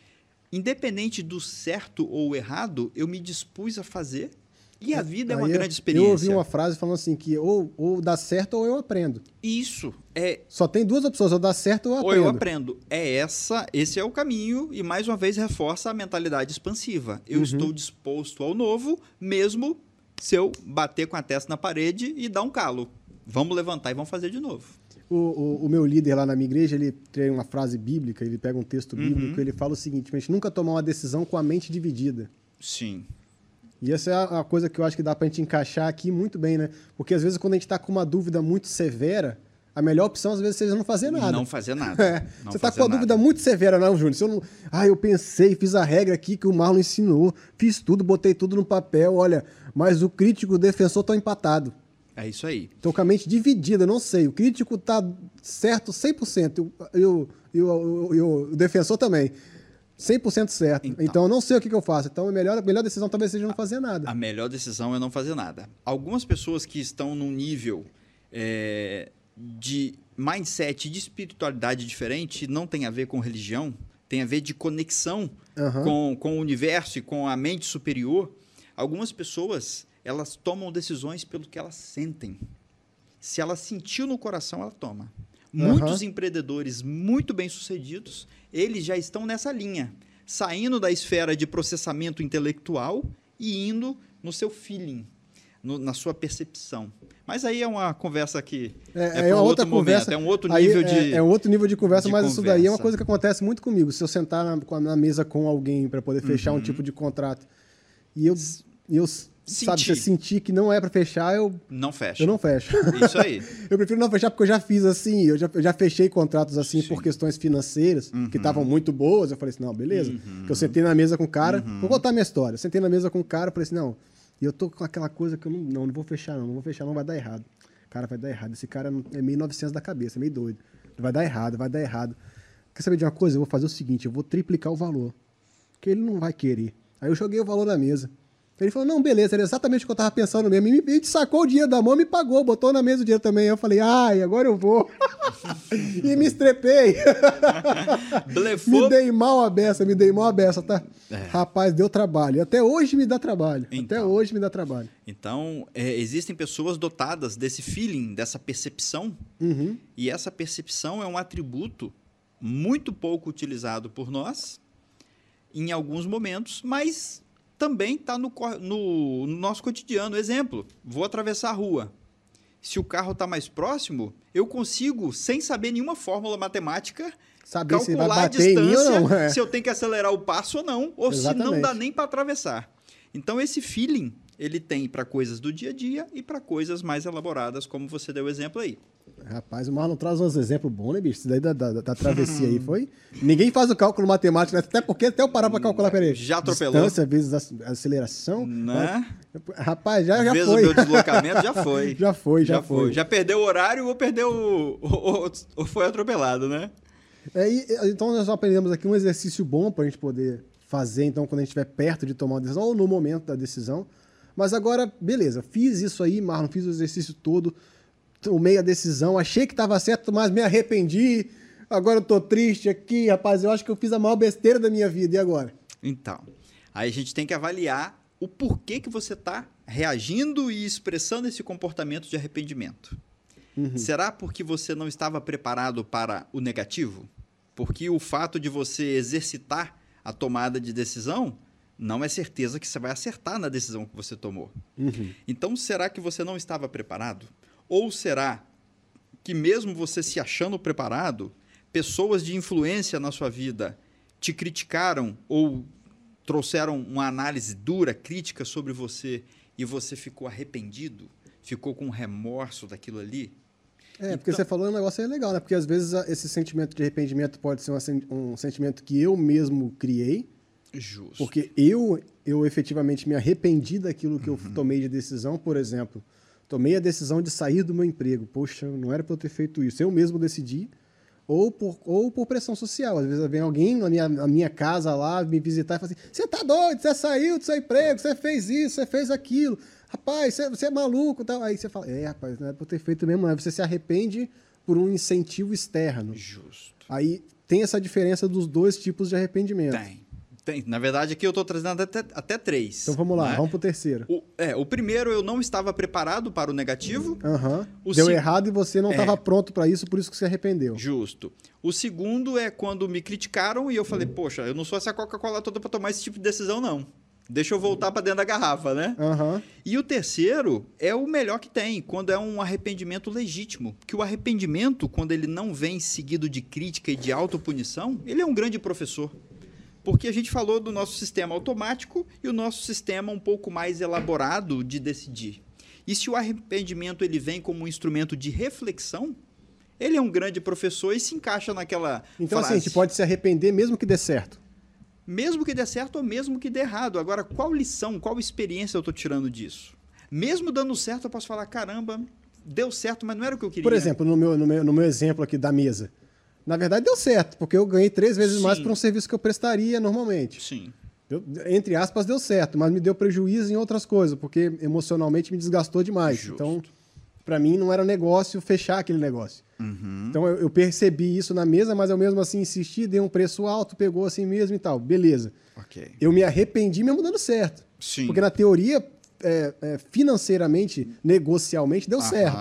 independente do certo ou errado, eu me dispus a fazer e a vida é uma grande experiência. Eu ouvi uma frase falando assim que ou, ou dá certo ou eu aprendo. Isso é. Só tem duas opções, ou dá certo ou eu aprendo. Ou eu aprendo. É essa, esse é o caminho e mais uma vez reforça a mentalidade expansiva. Eu uhum. estou disposto ao novo, mesmo se eu bater com a testa na parede e dar um calo. Vamos levantar e vamos fazer de novo. O, o, o, meu líder lá na minha igreja, ele tem uma frase bíblica, ele pega um texto bíblico, uhum. ele fala o seguinte: a gente nunca tomar uma decisão com a mente dividida. Sim. E essa é a coisa que eu acho que dá para a gente encaixar aqui muito bem, né? Porque às vezes quando a gente está com uma dúvida muito severa, a melhor opção às vezes seja não fazer nada. Não fazer nada. É. Não você está com uma dúvida muito severa, não, Júnior? Se eu não... Ah, eu pensei, fiz a regra aqui que o Marlon ensinou, fiz tudo, botei tudo no papel, olha, mas o crítico e o defensor estão empatados. É isso aí. Estou com a mente dividida, não sei. O crítico está certo 100%, e o, e o, e o defensor também. 100% certo. Então, então, eu não sei o que, que, eu faço. Então, a melhor, a melhor decisão talvez seja não fazer nada. A melhor decisão é não fazer nada. Algumas pessoas que estão num nível é, de mindset, de espiritualidade diferente, não tem a ver com religião, tem a ver de conexão uhum. com, com o universo e com a mente superior. Algumas pessoas, elas tomam decisões pelo que elas sentem. Se ela sentiu no coração, ela toma. Muitos uhum. empreendedores muito bem-sucedidos, eles já estão nessa linha, saindo da esfera de processamento intelectual e indo no seu feeling, no, na sua percepção. Mas aí é uma conversa que é, é, é um outra conversa, momento, é um outro nível é, de é um outro nível de conversa, de mas conversa. isso daí é uma coisa que acontece muito comigo. Se eu sentar na, na mesa com alguém para poder fechar uhum. um tipo de contrato e eu, eu sentir. Sabe, você sentir que não é para fechar, eu. Não fecha. Eu não fecho. Isso aí. eu prefiro não fechar porque eu já fiz assim, eu já, eu já fechei contratos assim Sim. por questões financeiras, uhum. que estavam muito boas. Eu falei assim, não, beleza. Uhum. Que eu sentei na mesa com o cara. Uhum. Vou contar minha história. Eu sentei na mesa com o cara, falei assim, não, e eu tô com aquela coisa que eu não, não, não vou fechar, não, não vou fechar, não vai dar errado. Cara, vai dar errado. Esse cara é meio 900 da cabeça, meio doido. Vai dar errado, vai dar errado. Quer saber de uma coisa? Eu vou fazer o seguinte, eu vou triplicar o valor. Que ele não vai querer. Aí eu joguei o valor na mesa. Ele falou, não, beleza, era exatamente o que eu tava pensando mesmo. E me, sacou o dinheiro da mão, me pagou, botou na mesa o dinheiro também. Eu falei, ai, agora eu vou. e me estrepei. Blefou. Me dei mal a beça, me dei mal a beça, tá? É. Rapaz, deu trabalho. Até hoje me dá trabalho. Então, Até hoje me dá trabalho. Então, é, existem pessoas dotadas desse feeling, dessa percepção. Uhum. E essa percepção é um atributo muito pouco utilizado por nós em alguns momentos, mas também está no, no, no, nosso cotidiano. Exemplo, vou atravessar a rua. Se o carro está mais próximo, eu consigo, sem saber nenhuma fórmula matemática, saber calcular a distância, não, é. se eu tenho que acelerar o passo ou não, ou Exatamente. se não dá nem para atravessar. Então, esse feeling ele tem para coisas do dia a dia e para coisas mais elaboradas, como você deu o exemplo aí. Rapaz, o Marlon traz uns exemplos bons, né, bicho? Isso daí da, da, da travessia aí foi. Ninguém faz o cálculo matemático, né? até porque até eu parar para calcular, peraí. Já atropelou. Distância vezes aceleração. Né? Rapaz, já, já vezes foi. o meu deslocamento já foi. já foi, já, já foi. foi. Já perdeu o horário ou perdeu. O, ou, ou foi atropelado, né? É, e, então nós aprendemos aqui um exercício bom para a gente poder fazer, então, quando a gente estiver perto de tomar uma decisão, ou no momento da decisão. Mas agora, beleza, fiz isso aí, Marlon, fiz o exercício todo, tomei a decisão, achei que estava certo, mas me arrependi. Agora eu tô triste aqui, rapaz. Eu acho que eu fiz a maior besteira da minha vida. E agora? Então, aí a gente tem que avaliar o porquê que você está reagindo e expressando esse comportamento de arrependimento. Uhum. Será porque você não estava preparado para o negativo? Porque o fato de você exercitar a tomada de decisão não é certeza que você vai acertar na decisão que você tomou. Uhum. Então, será que você não estava preparado? Ou será que, mesmo você se achando preparado, pessoas de influência na sua vida te criticaram ou trouxeram uma análise dura, crítica sobre você e você ficou arrependido, ficou com remorso daquilo ali? É, porque então... você falou um negócio aí legal, né? Porque às vezes esse sentimento de arrependimento pode ser um, um sentimento que eu mesmo criei. Justo. Porque eu, eu efetivamente me arrependi daquilo que uhum. eu tomei de decisão, por exemplo. Tomei a decisão de sair do meu emprego. Poxa, não era para eu ter feito isso. Eu mesmo decidi ou por, ou por pressão social. Às vezes vem alguém na minha, na minha casa lá me visitar e fala assim: você tá doido, você saiu do seu emprego, você fez isso, você fez aquilo. Rapaz, você, você é maluco. Tal. Aí você fala: é, rapaz, não é por ter feito mesmo, não. Você se arrepende por um incentivo externo. Justo. Aí tem essa diferença dos dois tipos de arrependimento. Tem. Tem. Na verdade, aqui eu estou trazendo até, até três. Então vamos lá, né? vamos para o terceiro. O, é, o primeiro eu não estava preparado para o negativo. Uhum. Deu errado e você não estava é. pronto para isso, por isso que se arrependeu. Justo. O segundo é quando me criticaram e eu falei, poxa, eu não sou essa Coca-Cola toda para tomar esse tipo de decisão, não. Deixa eu voltar para dentro da garrafa, né? Uhum. E o terceiro é o melhor que tem, quando é um arrependimento legítimo. Que o arrependimento, quando ele não vem seguido de crítica e de autopunição, ele é um grande professor porque a gente falou do nosso sistema automático e o nosso sistema um pouco mais elaborado de decidir. E se o arrependimento ele vem como um instrumento de reflexão, ele é um grande professor e se encaixa naquela Então frase. assim, a gente pode se arrepender mesmo que dê certo. Mesmo que dê certo ou mesmo que dê errado. Agora, qual lição, qual experiência eu estou tirando disso? Mesmo dando certo, eu posso falar, caramba, deu certo, mas não era o que eu queria. Por exemplo, no meu, no meu, no meu exemplo aqui da mesa. Na verdade, deu certo, porque eu ganhei três vezes Sim. mais por um serviço que eu prestaria normalmente. Sim. Deu, entre aspas, deu certo, mas me deu prejuízo em outras coisas, porque emocionalmente me desgastou demais. Justo. Então, para mim, não era negócio fechar aquele negócio. Uhum. Então, eu, eu, percebi isso na mesa, mas eu mesmo assim insisti, dei um preço alto, pegou assim mesmo e tal. Beleza. Okay. Eu me arrependi mesmo dando certo. Sim. Porque na teoria, é, é, financeiramente, negocialmente, deu certo.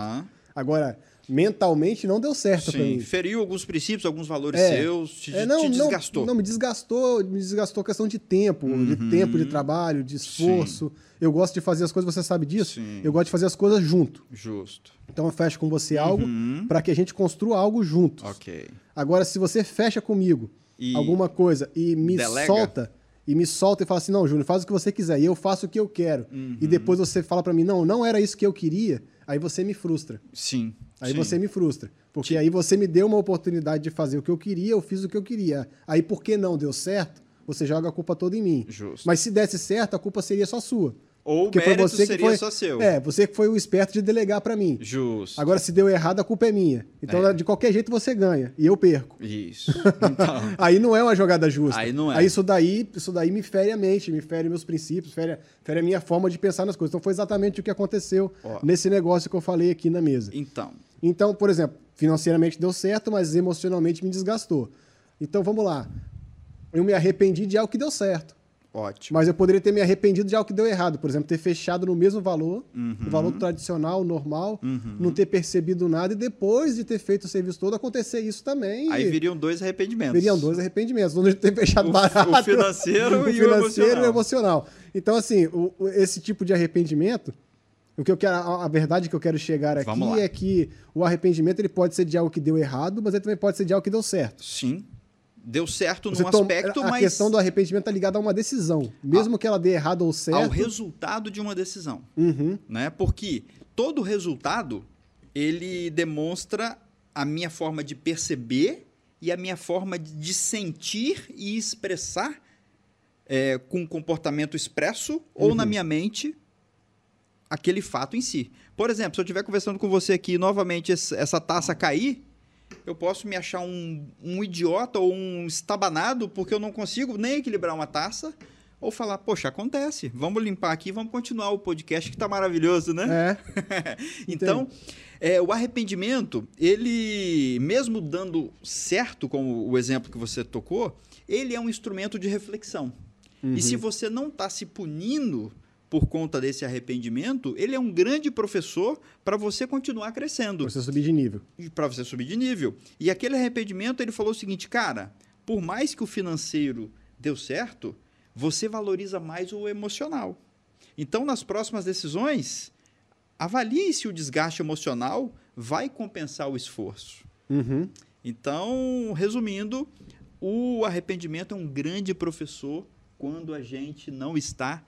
Agora, mentalmente não deu certo para mim. Feriu alguns princípios, alguns valores é. seus, te, é, não, te desgastou. Não, não, me desgastou, me desgastou questão de tempo, uhum. de tempo de trabalho, de esforço. Sim. Eu gosto de fazer as coisas, você sabe disso? Sim. Eu gosto de fazer as coisas junto. Justo. Então eu fecho com você algo uhum. para que a gente construa algo juntos. Ok. Agora, se você fecha comigo e alguma coisa e me delega. solta, e me solta e fala assim: não, Júnior, faz o que você quiser, e eu faço o que eu quero. Uhum. E depois você fala para mim: não, não era isso que eu queria, aí você me frustra. Sim. Aí sim. você me frustra. Porque sim. aí você me deu uma oportunidade de fazer o que eu queria, eu fiz o que eu queria. Aí, por que não deu certo? Você joga a culpa toda em mim. Justo. Mas se desse certo, a culpa seria só sua. Ou Porque o mérito você seria foi, só seu. É, você que foi o esperto de delegar para mim. Justo. Agora, se deu errado, a culpa é minha. Então, é. de qualquer jeito, você ganha. E eu perco. Isso. Então... aí não é uma jogada justa. Aí não é. Aí isso daí, isso daí me fere a mente, me fere meus princípios, fere, fere a minha forma de pensar nas coisas. Então, foi exatamente o que aconteceu Ó. nesse negócio que eu falei aqui na mesa. Então. Então, por exemplo, financeiramente deu certo, mas emocionalmente me desgastou. Então, vamos lá. Eu me arrependi de algo que deu certo. Ótimo. Mas eu poderia ter me arrependido de algo que deu errado. Por exemplo, ter fechado no mesmo valor, uhum. no valor tradicional, normal, uhum. não ter percebido nada e depois de ter feito o serviço todo acontecer isso também. Aí viriam dois arrependimentos. Viriam dois arrependimentos. Não ter fechado o, barato. O financeiro o e financeiro o emocional. E o emocional. Então, assim, o, esse tipo de arrependimento, o que eu quero, a, verdade que eu quero chegar aqui é que o arrependimento ele pode ser de algo que deu errado, mas ele também pode ser de algo que deu certo. Sim deu certo Você num toma, aspecto, a mas. A questão do arrependimento está ligada a uma decisão. Mesmo a, que ela dê errado ou certo. Ao resultado de uma decisão. Uhum. Né? Porque todo resultado ele demonstra a minha forma de perceber e a minha forma de sentir e expressar é, com comportamento expresso uhum. ou na minha mente aquele fato em si. Por exemplo, se eu estiver conversando com você aqui novamente essa taça cair, eu posso me achar um, um idiota ou um estabanado porque eu não consigo nem equilibrar uma taça ou falar, poxa, acontece, vamos limpar aqui, vamos continuar o podcast que tá maravilhoso, né? É. então, é, o arrependimento, ele, mesmo dando certo, como o exemplo que você tocou, ele é um instrumento de reflexão. Uhum. E se você não está se punindo por conta desse arrependimento, ele é um grande professor para você continuar crescendo. Para você subir de nível. Para você subir de nível. E aquele arrependimento, ele falou o seguinte, cara, por mais que o financeiro deu certo, você valoriza mais o emocional. Então, nas próximas decisões, avalie se o desgaste emocional vai compensar o esforço. Uhum. Então, resumindo, o arrependimento é um grande professor quando a gente não está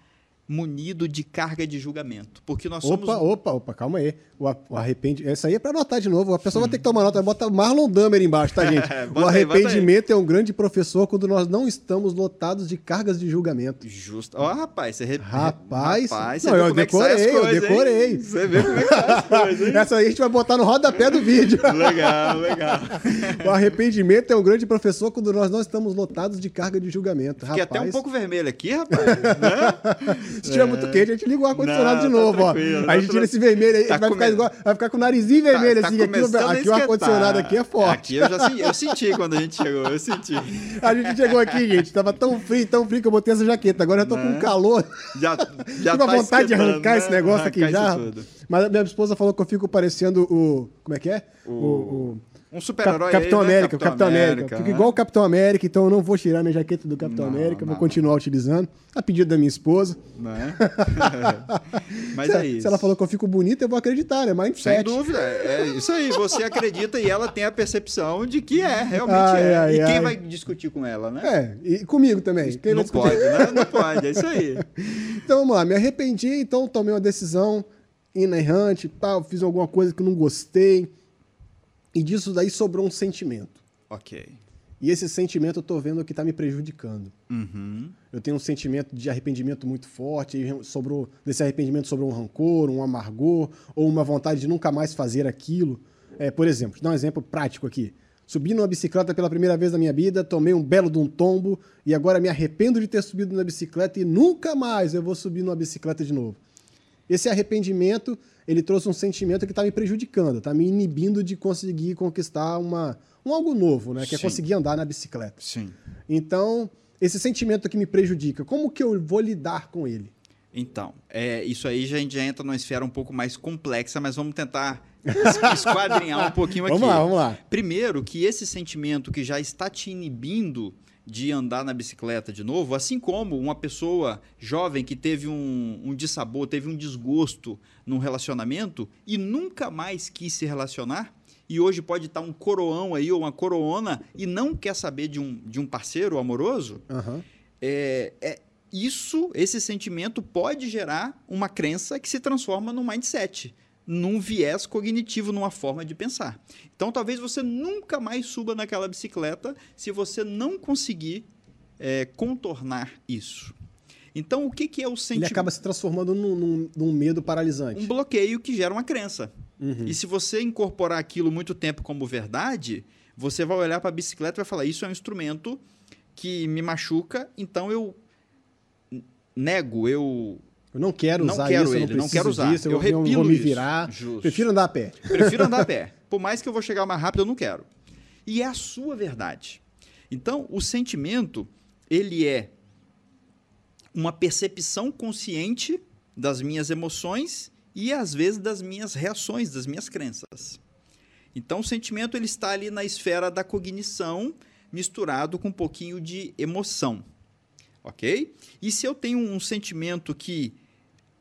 munido de carga de julgamento. Porque nós somos. Opa, opa, opa, calma aí. O, arrependimento. Essa aí é para anotar de novo. A pessoa vai ter que tomar nota. Bota Marlon Damer embaixo, tá, gente? o arrependimento aí, é um grande professor quando nós não estamos lotados de cargas de julgamento. Justo. Ó, oh, rapaz, você re... Rapaz, rapaz não, eu decorei, é coisas, eu decorei. Hein? Você vê como é que as coisas, hein? Essa aí a gente vai botar no rodapé do vídeo. legal, legal. o arrependimento é um grande professor quando nós não estamos lotados de carga de julgamento. Fiquei até um pouco vermelho aqui, rapaz. né? Se estiver é. muito quente, a gente liga o ar-condicionado de tá novo, ó. Tá a gente tira esse vermelho aí, tá vai, ficar igual, vai ficar com o narizinho tá, vermelho, tá, assim. Aqui, aqui o ar-condicionado aqui é forte. Aqui eu já eu senti quando a gente chegou, eu senti. A gente chegou aqui, gente, tava tão frio, tão frio que eu botei essa jaqueta. Agora eu tô né? com calor. Já, já Tive tá vontade de arrancar né? esse negócio arrancar aqui já. Mas a minha esposa falou que eu fico parecendo o. Como é que é? o, o um super-herói Capitão, aí, né? América, Capitão, Capitão América. América. Fico né? igual o Capitão América, então eu não vou tirar minha jaqueta do Capitão não, América, não. vou continuar utilizando. A pedido da minha esposa. Não é? Mas se, é isso. Se ela falou que eu fico bonita, eu vou acreditar, né? Mindset. Sem dúvida. É isso aí. Você acredita e ela tem a percepção de que é, realmente ai, é. Ai, e quem ai. vai discutir com ela, né? É, e comigo também. Quem não pode, né? Não pode, é isso aí. Então vamos lá, me arrependi, então tomei uma decisão inerrante, tal, fiz alguma coisa que não gostei e disso daí sobrou um sentimento. Ok. E esse sentimento eu tô vendo que tá me prejudicando. Uhum. Eu tenho um sentimento de arrependimento muito forte, e sobrou, desse arrependimento sobrou um rancor, um amargor, ou uma vontade de nunca mais fazer aquilo. É, por exemplo, dar um exemplo prático aqui. Subi numa bicicleta pela primeira vez na minha vida, tomei um belo de um tombo, e agora me arrependo de ter subido na bicicleta e nunca mais eu vou subir numa bicicleta de novo. Esse arrependimento ele trouxe um sentimento que está me prejudicando, está me inibindo de conseguir conquistar uma, um algo novo, né? Que é Sim. é conseguir andar na bicicleta. Sim. Então, esse sentimento que me prejudica, como que eu vou lidar com ele? Então, é, isso aí já, já entra numa esfera um pouco mais complexa, mas vamos tentar esquadrinhar um pouquinho aqui. Vamos lá, vamos lá. Primeiro, que esse sentimento que já está te inibindo de andar na bicicleta de novo, assim como uma pessoa jovem que teve um, um dissabor, teve um desgosto num relacionamento e nunca mais quis se relacionar, e hoje pode estar um coroão aí ou uma coroona e não quer saber de um, de um parceiro amoroso, uhum. é, é, isso, esse sentimento pode gerar uma crença que se transforma num mindset num viés cognitivo, numa forma de pensar. Então, talvez você nunca mais suba naquela bicicleta se você não conseguir é, contornar isso. Então, o que, que é o sentimento? Ele acaba se transformando num, num, num, medo paralisante. Um bloqueio que gera uma crença. Uhum. E se você incorporar aquilo muito tempo como verdade, você vai olhar para a bicicleta e vai falar: Isso é um instrumento que me machuca, então eu nego, eu eu não quero não usar quero isso, ele, eu não, não quero usar. Disso, eu, eu repilo vou me virar. Prefiro andar a pé. Prefiro andar a pé. Por mais que eu vou chegar mais rápido, eu não quero. E é a sua verdade. Então, o sentimento, ele é uma percepção consciente das minhas emoções e às vezes das minhas reações, das minhas crenças. Então, o sentimento ele está ali na esfera da cognição, misturado com um pouquinho de emoção ok? E se eu tenho um sentimento que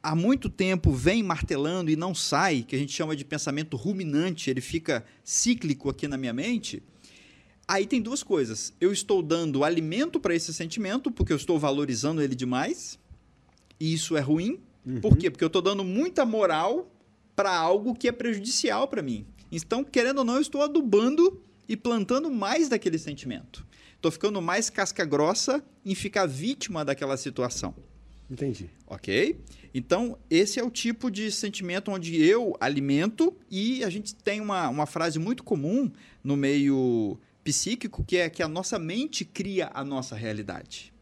há muito tempo vem martelando e não sai, que a gente chama de pensamento ruminante, ele fica cíclico aqui na minha mente, aí tem duas coisas. Eu estou dando alimento para esse sentimento, porque eu estou valorizando ele demais, e isso é ruim. Uhum. Por quê? Porque eu estou dando muita moral para algo que é prejudicial para mim. Então, querendo ou não, eu estou adubando e plantando mais daquele sentimento. Estou ficando mais casca grossa em ficar vítima daquela situação. Entendi. Ok? Então, esse é o tipo de sentimento onde eu alimento e a gente tem uma, uma frase muito comum no meio psíquico que é que a nossa mente cria a nossa realidade.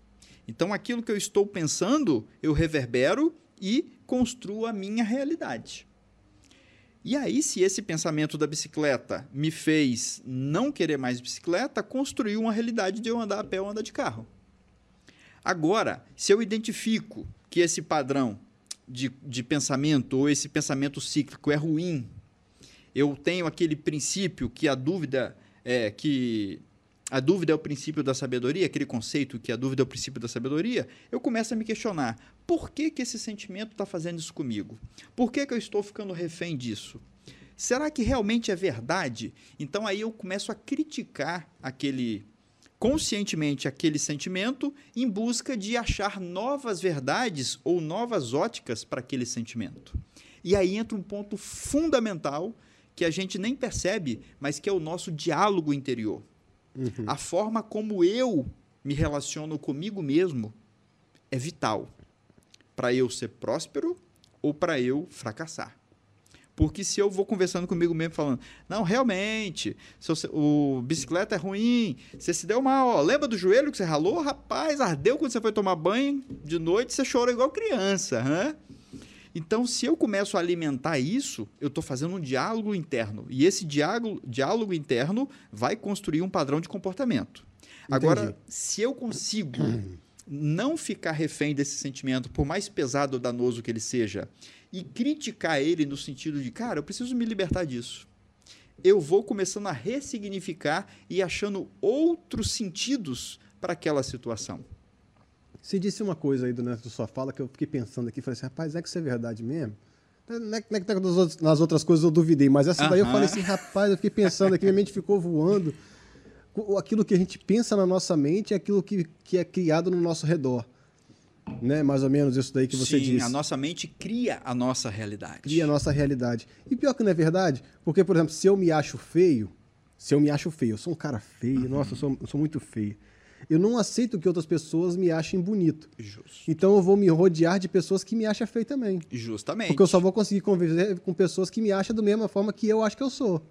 Então, aquilo que eu estou pensando, eu reverbero e construo a minha realidade. E aí, se esse pensamento da bicicleta me fez não querer mais bicicleta, construiu uma realidade de eu andar a pé ou andar de carro. Agora, se eu identifico que esse padrão de, de pensamento ou esse pensamento cíclico é ruim, eu tenho aquele princípio que a dúvida é que a dúvida é o princípio da sabedoria, aquele conceito que a dúvida é o princípio da sabedoria, eu começo a me questionar: por que, que esse sentimento está fazendo isso comigo? Por que, que eu estou ficando refém disso? Será que realmente é verdade? Então aí eu começo a criticar aquele conscientemente aquele sentimento em busca de achar novas verdades ou novas óticas para aquele sentimento. E aí entra um ponto fundamental que a gente nem percebe, mas que é o nosso diálogo interior. Uhum. A forma como eu me relaciono comigo mesmo é vital para eu ser próspero ou para eu fracassar. Porque se eu vou conversando comigo mesmo falando, não, realmente, o bicicleta é ruim, você se deu mal, ó, lembra do joelho que você ralou? Rapaz, ardeu quando você foi tomar banho de noite, você chorou igual criança, né? Então, se eu começo a alimentar isso, eu estou fazendo um diálogo interno. E esse diálogo, diálogo interno vai construir um padrão de comportamento. Entendi. Agora, se eu consigo não ficar refém desse sentimento, por mais pesado ou danoso que ele seja, e criticar ele no sentido de, cara, eu preciso me libertar disso. Eu vou começando a ressignificar e achando outros sentidos para aquela situação. Você disse uma coisa aí durante a sua fala que eu fiquei pensando aqui, falei assim, rapaz, é que isso é verdade mesmo? Não é, que é nas outras coisas eu duvidei, mas essa daí eu falei assim, rapaz, eu fiquei pensando aqui, minha mente ficou voando. Aquilo que a gente pensa na nossa mente é aquilo que, que é criado no nosso redor. Né? Mais ou menos isso daí que você Sim, disse. a nossa mente cria a nossa realidade. Cria a nossa realidade. E pior que não é verdade, porque, por exemplo, se eu me acho feio, se eu me acho feio, eu sou um cara feio, uhum. nossa, eu sou, eu sou muito feio. Eu não aceito que outras pessoas me achem bonito. Justo. Então eu vou me rodear de pessoas que me acham feio também. Justamente. Porque eu só vou conseguir conviver com pessoas que me acham da mesma forma que eu acho que eu sou.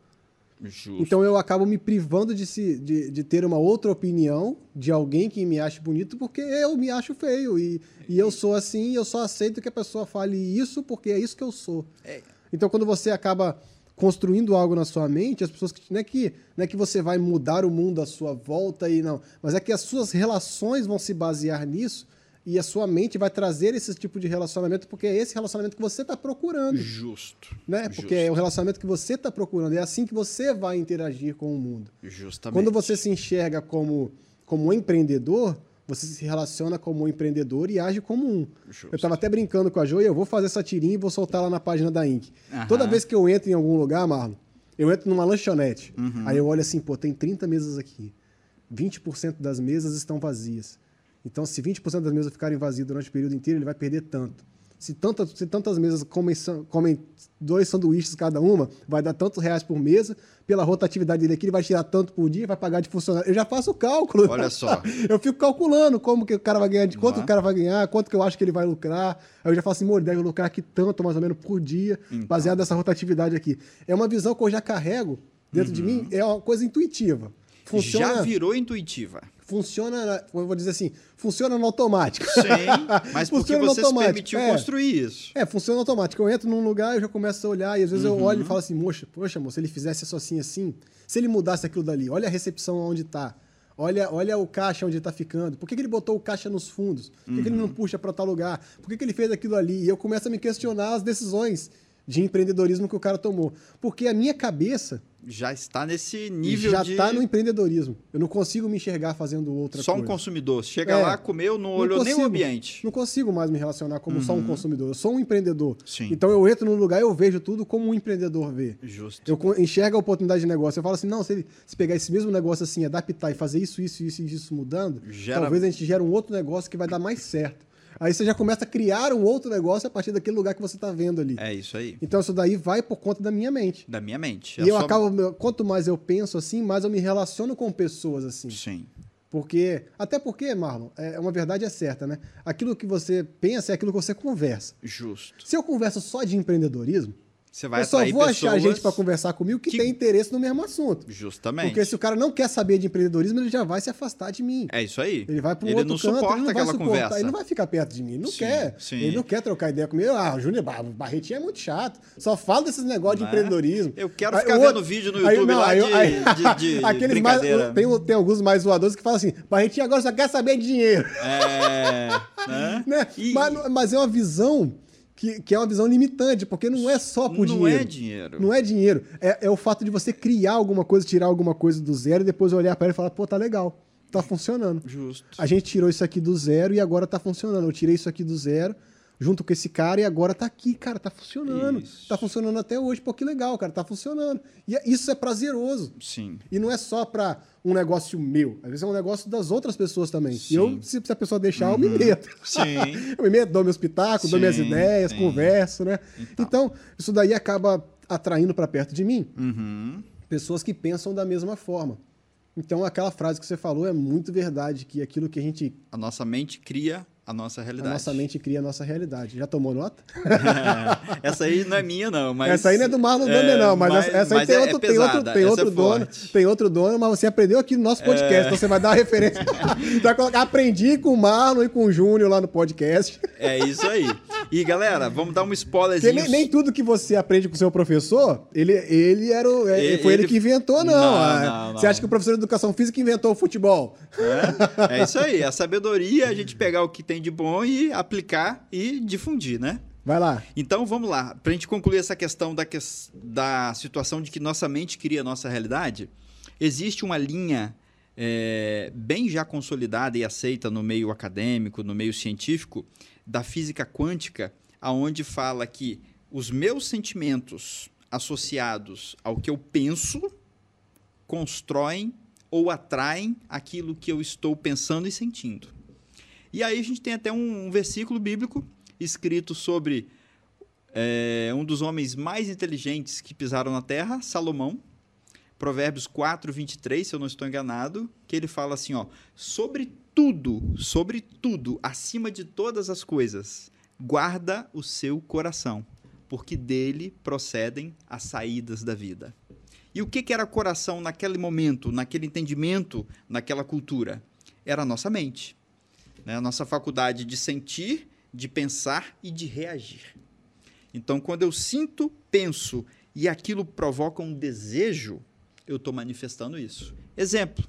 Justo. Então eu acabo me privando de, se, de, de, ter uma outra opinião de alguém que me acha bonito porque eu me acho feio. E, e eu sou assim e eu só aceito que a pessoa fale isso porque é isso que eu sou. É. Então quando você acaba construindo algo na sua mente, as pessoas que não é que não é que você vai mudar o mundo à sua volta e não, mas é que as suas relações vão se basear nisso e a sua mente vai trazer esse tipo de relacionamento porque é esse relacionamento que você está procurando. Justo. Né? Justo. Porque é o relacionamento que você está procurando. É assim que você vai interagir com o mundo. Justamente. Quando você se enxerga como, como um empreendedor, você se relaciona como um empreendedor e age como um. Justo. Eu estava até brincando com a Jo e eu vou fazer essa tirinha e vou soltar lá na página da Inc. Toda vez que eu entro em algum lugar, Marlon, eu entro numa lanchonete. Uhum. Aí eu olho assim, pô, tem 30 mesas aqui. 20% das mesas estão vazias. Então, se 20% das mesas ficarem vazias durante o período inteiro, ele vai perder tanto. Se, tanta, se tantas mesas comem, comem dois sanduíches cada uma, vai dar tantos reais por mesa. Pela rotatividade dele aqui, ele vai tirar tanto por dia, vai pagar de funcionário. Eu já faço o cálculo. Olha só. eu fico calculando como que o cara vai ganhar, de quanto uhum. o cara vai ganhar, quanto que eu acho que ele vai lucrar. Aí eu já falo assim, ele deve lucrar aqui tanto, mais ou menos, por dia, então. baseado nessa rotatividade aqui. É uma visão que eu já carrego dentro uhum. de mim, é uma coisa intuitiva. Funciona, já virou intuitiva funciona, eu vou dizer assim, funciona no automático. Sim, mas porque você se permitiu é, construir isso. É, funciona automático. Eu entro num lugar, eu já começo a olhar, e às vezes uhum. eu olho e falo assim, moxa, poxa, moço, se ele fizesse isso assim, assim, se ele mudasse aquilo dali, olha a recepção onde está. Olha, olha o caixa onde está ficando. Por que, que, ele botou o caixa nos fundos? Por que, uhum. que ele não uhum. puxa para tal lugar? Por que, que ele fez aquilo ali? E eu começo a me questionar as decisões de empreendedorismo que o cara tomou. Porque a minha cabeça já está nesse nível já de... está no empreendedorismo. Eu não consigo me enxergar fazendo outra só coisa. Só um consumidor. Chega é, lá, comeu, não olhou consigo, nem o ambiente. Não consigo mais me relacionar como uhum. só um uhum. consumidor. Eu sou um empreendedor. Sim. Então eu entro num lugar e eu vejo tudo como um empreendedor vê. Justo. Eu enxergo a oportunidade de negócio. Eu falo assim, não, se, ele, se pegar esse mesmo negócio assim, adaptar e fazer isso, isso, isso e isso mudando, Gera... talvez a gente gere um outro negócio que vai dar mais certo. Aí você já começa a criar um outro negócio a partir daquele lugar que você está vendo ali. É isso aí. Então isso daí vai por conta da minha mente. Da minha mente. E eu, eu acabo, quanto mais eu penso assim, mais eu me relaciono com pessoas assim. Sim. Porque, até porque, Marlon, é uma verdade é certa, né? Aquilo que você pensa é aquilo que você conversa. Justo. Se eu converso só de empreendedorismo, você vai eu só vou achar gente para conversar comigo que, que- tem interesse no mesmo assunto. Justamente. Porque se o cara não quer saber de empreendedorismo, ele já vai se afastar de mim. É isso aí. Ele vai para um Ele outro não canto, suporta ele não vai suportar, conversa. ele não vai ficar perto de mim, ele não Sim, quer. sim. Ele não quer trocar ideia comigo. Ah, o Júnior Bar- Barretinho é muito chato. Só fala desses negócios de Não é? empreendedorismo. Eu quero Aí, ficar vendo outro- vídeo no aí, YouTube não, lá aí- de, aí- de- de Aqueles mais, tem, tem alguns mais zoadores que falam assim: Barretinho agora só quer saber de dinheiro. É, né? Né? E- Mas, mas é uma visão que, que é uma visão limitante, porque não é só por não dinheiro. é dinheiro. Não é dinheiro. É, é o fato de você criar alguma coisa, tirar alguma coisa do zero e depois olhar para ele e falar, pô, tá legal, tá funcionando. Justo. A gente tirou isso aqui do zero e agora tá funcionando. Eu tirei isso aqui do zero junto com esse cara e agora tá aqui, cara, tá funcionando. Isso. Tá funcionando até hoje. Pô, que legal, cara, tá funcionando. E é- isso é prazeroso. Sim. E não é só pra um negócio meu. Às vezes é um negócio das outras pessoas também. Sim. E eu, se, se a pessoa deixar, eu me meto. Sim. eu me meto, dou meus pitacos, dou minhas ideias, sim. converso, né? Então. Então, isso daí acaba atraindo pra perto de mim Uhum. pessoas que pensam da mesma forma. Então, aquela frase que você falou é muito verdade, que aquilo que a gente, A nossa mente cria a nossa a realidade. nossa mente cria a nossa realidade. Já tomou nota? essa aí não é minha, não. Mas, essa aí não é do Marlon é, Dame, não, mas, mas- essa, aí mas tem, é- outro, é tem outro, tem essa outro é dono, forte. tem outro dono, mas você aprendeu aqui no nosso podcast, então você vai dar uma referência. vai colocar, aprendi com o Marlon e com o Júnior lá no podcast. É isso aí. E galera, vamos dar um spoilerzinho. nem, nem tudo que você aprende com o seu professor, ele, ele era o, é, Ele- foi ele, ele- que inventou, não. Não, não, Você não. acha que o professor de educação física inventou o futebol? É, é isso aí. A sabedoria é a gente pegar o que tem de bom e aplicar e difundir, né? Vai lá. Então vamos lá, para a gente concluir essa questão da, ques- da situação de que nossa mente cria a nossa realidade, existe uma linha é, bem já consolidada e aceita no meio acadêmico, no meio científico, da física quântica, aonde fala que os meus sentimentos associados ao que eu penso constroem ou atraem aquilo que eu estou pensando e sentindo. E aí a gente tem até um, um versículo bíblico escrito sobre é, um dos homens mais inteligentes que pisaram na terra, Salomão, Provérbios 4, 23, se eu não estou enganado, que ele fala assim, ó, sobre tudo, sobre tudo, acima de todas as coisas, guarda o seu coração, porque dele procedem as saídas da vida. E o que, que era coração naquele momento, naquele entendimento, naquela cultura? Era a nossa mente, né? a nossa faculdade de sentir, de pensar e de reagir. Então, quando eu sinto, penso e aquilo provoca um desejo, eu estou manifestando isso. Exemplo: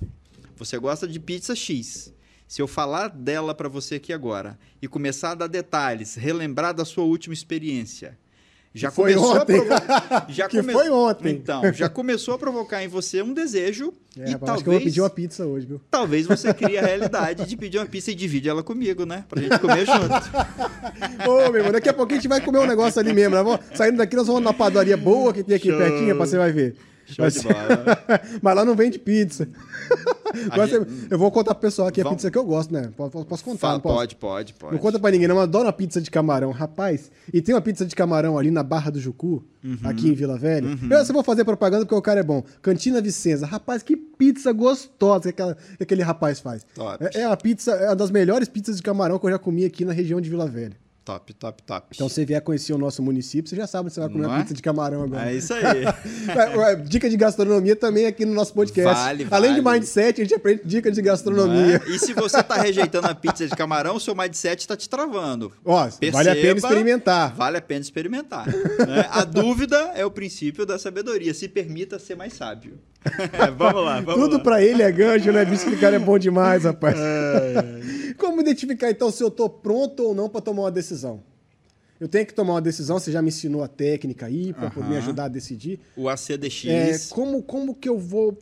você gosta de pizza X. Se eu falar dela para você aqui agora e começar a dar detalhes, relembrar da sua última experiência, já Que foi começou ontem. a provocar. Já Que foi ontem. Então, já começou a provocar em você um desejo É, e rapaz, acho que eu vou talvez pedir uma pizza hoje, viu? talvez você crie a realidade de pedir uma pizza e divide ela comigo, né? Pra gente comer junto. Ô, meu irmão, daqui a pouquinho a gente vai comer um negócio ali mesmo. Né? Saindo daqui, nós vamos na padaria boa que tem aqui Show. pertinho, pra você vai ver. Show Mas- de bola. Mas lá não vende pizza. Agora gente- Eu vou contar pro pessoal aqui a Vamos- pizza que eu gosto, né? Posso, posso contar, Fala, posso? pode, pode, pode. Não conta pra ninguém, não. Eu adoro uma pizza de camarão. Rapaz, e tem uma pizza de camarão ali na Barra do Jucu, Uhum. aqui em Vila Velha. Eu só vou fazer propaganda porque o cara é bom. Cantina Vicenza. Rapaz, que pizza gostosa que, aquela- que aquele rapaz faz. Top. É, é uma pizza, é uma das melhores pizzas de camarão que eu já comi aqui na região de Vila Velha. Top, top, top. Então, se você vier conhecer o nosso município, você já sabe onde você vai comer uma é? pizza de camarão agora. É isso aí. É, é, Dica de gastronomia também aqui no nosso podcast. Vale, Além de vale. mindset, a gente aprende dicas de gastronomia. é? E se você tá rejeitando a pizza de camarão, o seu mindset está te travando. Ó, vale a pena Perceba, experimentar. Vale a pena experimentar. né? A dúvida é o princípio da sabedoria. Se permita ser mais sábio. vamos lá, vamos Tudo lá. pra ele é gancho, né? Bicho, que cara é bom demais, rapaz. Como identificar, então, se eu tô pronto ou não pra tomar uma decisão? Eu tenho que tomar uma decisão, você já me ensinou a técnica aí, pra poder me ajudar a decidir. O ACDX. É, como, como que eu vou.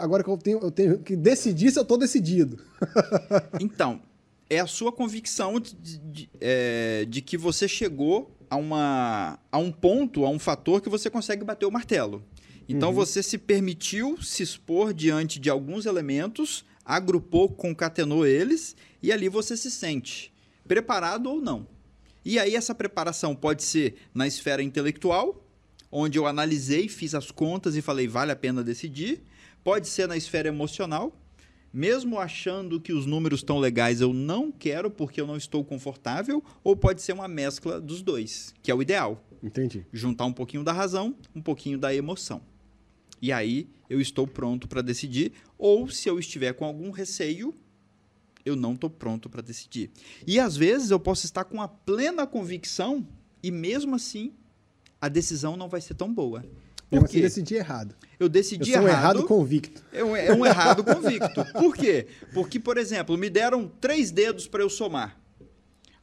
Agora que eu tenho, eu tenho que decidir se eu tô decidido. Então, é a sua convicção de, de- é, de que você chegou a, uma, a um ponto, a um fator que você consegue bater o martelo. Então, você se permitiu se expor diante de alguns elementos, agrupou, concatenou eles, e ali você se sente preparado ou não. E aí, essa preparação pode ser na esfera intelectual, onde eu analisei, fiz as contas e falei, vale a pena decidir. Pode ser na esfera emocional, mesmo achando que os números estão legais, eu não quero porque eu não estou confortável, ou pode ser uma mescla dos dois, que é o ideal. Entendi. Juntar um pouquinho da razão, um pouquinho da emoção. E aí eu estou pronto para decidir, ou se eu estiver com algum receio, eu não estou pronto para decidir. E às vezes eu posso estar com a plena convicção e mesmo assim a decisão não vai ser tão boa. Por Mas quê? Você decidiu errado. Eu decidi eu sou errado. um errado convicto. É um, é um errado convicto. Por quê? Porque, por exemplo, me deram três dedos para eu somar.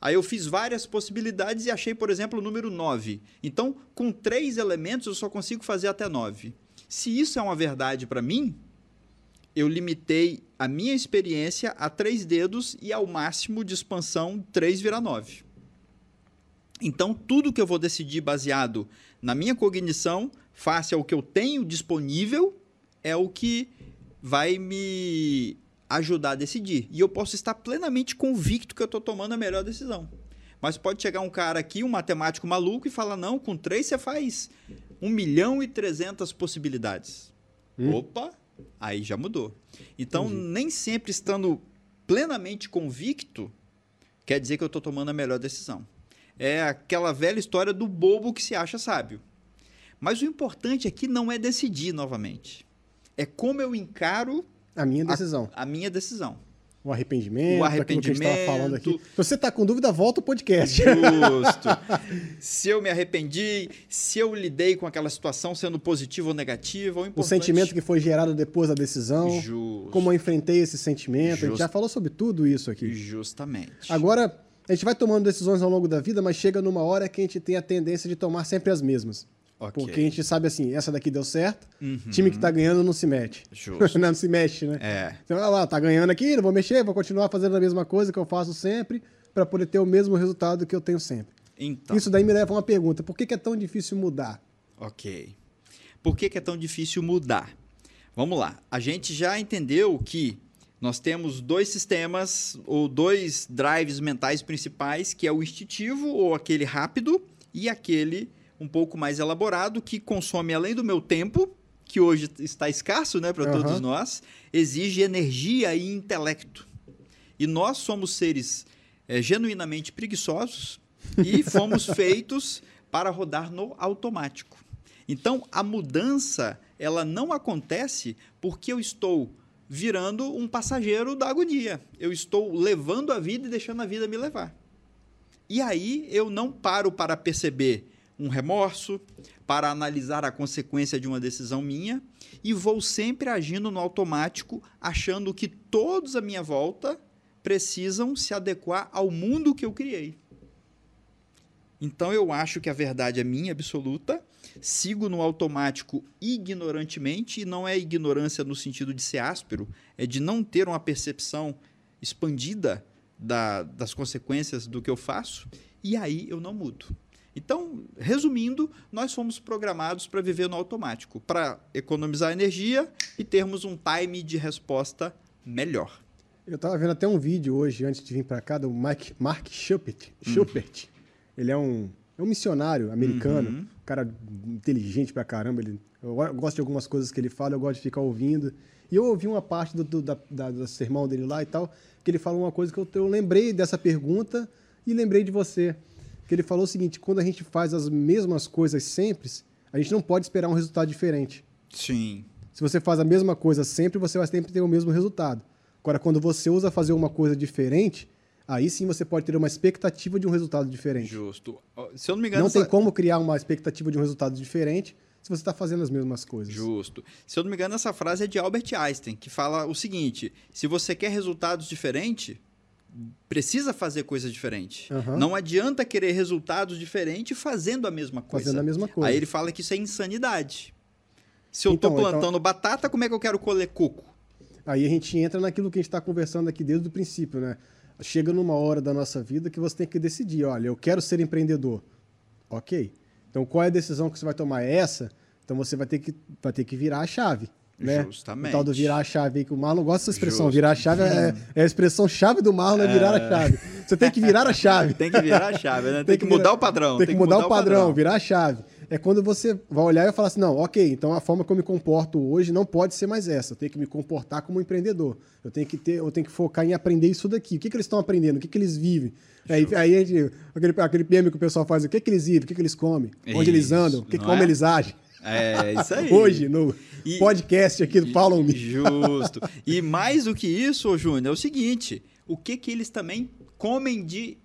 Aí eu fiz várias possibilidades e achei, por exemplo, o número 9. Então, com três elementos, eu só consigo fazer até 9. Se isso é uma verdade para mim, eu limitei a minha experiência a três dedos e ao máximo de expansão 3 vira 9. Então, tudo que eu vou decidir baseado na minha cognição, face ao que eu tenho disponível, é o que vai me ajudar a decidir. E eu posso estar plenamente convicto que eu estou tomando a melhor decisão. Mas pode chegar um cara aqui, um matemático maluco, e falar: não, com três você faz 1 milhão e 300 possibilidades. Hum. Opa, aí já mudou. Então, Entendi. nem sempre estando plenamente convicto, quer dizer que eu estou tomando a melhor decisão. É aquela velha história do bobo que se acha sábio. Mas o importante aqui não é decidir novamente. É como eu encaro a minha decisão. A, a minha decisão. O arrependimento, o arrependimento. que a gente estava falando aqui. Se você está com dúvida, volta o podcast. Justo. se eu me arrependi, se eu lidei com aquela situação sendo positiva ou negativa. O, importante... o sentimento que foi gerado depois da decisão. Justo. Como eu enfrentei esse sentimento. Just... A gente já falou sobre tudo isso aqui. Justamente. Agora, a gente vai tomando decisões ao longo da vida, mas chega numa hora que a gente tem a tendência de tomar sempre as mesmas. Okay. Porque a gente sabe assim, essa daqui deu certo, uhum. time que tá ganhando não se mete. Justo. não se mexe, né? É. Então, olha lá, tá ganhando aqui, não vou mexer, vou continuar fazendo a mesma coisa que eu faço sempre para poder ter o mesmo resultado que eu tenho sempre. Então. Isso daí me leva a uma pergunta: por que, que é tão difícil mudar? Ok. Por que, que é tão difícil mudar? Vamos lá. A gente já entendeu que nós temos dois sistemas ou dois drives mentais principais, que é o instintivo ou aquele rápido e aquele um pouco mais elaborado que consome além do meu tempo, que hoje está escasso, né, para uhum. todos nós, exige energia e intelecto. E nós somos seres é, genuinamente preguiçosos e fomos feitos para rodar no automático. Então, a mudança, ela não acontece porque eu estou virando um passageiro da agonia. Eu estou levando a vida e deixando a vida me levar. E aí eu não paro para perceber um remorso, para analisar a consequência de uma decisão minha e vou sempre agindo no automático, achando que todos à minha volta precisam se adequar ao mundo que eu criei. Então eu acho que a verdade é minha absoluta, sigo no automático ignorantemente, e não é ignorância no sentido de ser áspero, é de não ter uma percepção expandida da, das consequências do que eu faço, e aí eu não mudo. Então, resumindo, nós fomos programados para viver no automático, para economizar energia e termos um time de resposta melhor. Eu estava vendo até um vídeo hoje, antes de vir para cá, do Mike, Mark Schuppert. Schuppert. Hum. Ele é um, é um missionário americano, uhum. um cara inteligente pra caramba. Ele, eu gosto de algumas coisas que ele fala, eu gosto de ficar ouvindo. E eu ouvi uma parte do, do, da, da, do sermão dele lá e tal, que ele falou uma coisa que eu, eu lembrei dessa pergunta e lembrei de você que ele falou o seguinte: quando a gente faz as mesmas coisas sempre, a gente não pode esperar um resultado diferente. Sim. Se você faz a mesma coisa sempre, você vai sempre ter o mesmo resultado. Agora, quando você usa fazer uma coisa diferente, aí sim você pode ter uma expectativa de um resultado diferente. Justo. Se eu não me engano. Não essa... tem como criar uma expectativa de um resultado diferente se você está fazendo as mesmas coisas. Justo. Se eu não me engano, essa frase é de Albert Einstein, que fala o seguinte: se você quer resultados diferentes, precisa fazer coisa diferente. Uhum. Não adianta querer resultados diferentes fazendo a mesma coisa. Fazendo a mesma coisa. Aí ele fala que isso é insanidade. Se eu estou então, plantando então... batata, como é que eu quero colher coco? Aí a gente entra naquilo que a gente está conversando aqui desde o princípio, né? Chega numa hora da nossa vida que você tem que decidir, olha, eu quero ser empreendedor. Ok. Então qual é a decisão que você vai tomar? É essa? Então você vai ter que, vai ter que virar a chave. Né? Justamente. O tal do virar a chave que o Marlon gosta dessa expressão. Justo. Virar a chave é, é, a expressão chave do Marlon, é virar a é. chave. Você tem que virar a chave. tem que virar a chave, né? Tem, tem que, mudar o padrão. Tem, tem que, mudar, mudar, o padrão, padrão, virar a chave. é quando você vai olhar e falar assim, não, ok, então a forma que eu me comporto hoje não pode ser mais essa. Eu tenho que me comportar como empreendedor. Eu tenho que ter, eu tenho que focar em aprender isso daqui. O que, que eles estão aprendendo? O que, que eles vivem? Aí, aí gente, aquele, aquele PM que o pessoal faz, o que, que eles vivem? O que, que eles comem? Isso, Onde eles andam? O que, como é? eles agem? É, isso aí. Hoje, no e, podcast aqui do Paulo Me. Justo. E mais do que isso, Júnior, é o seguinte: o que, que eles também comem de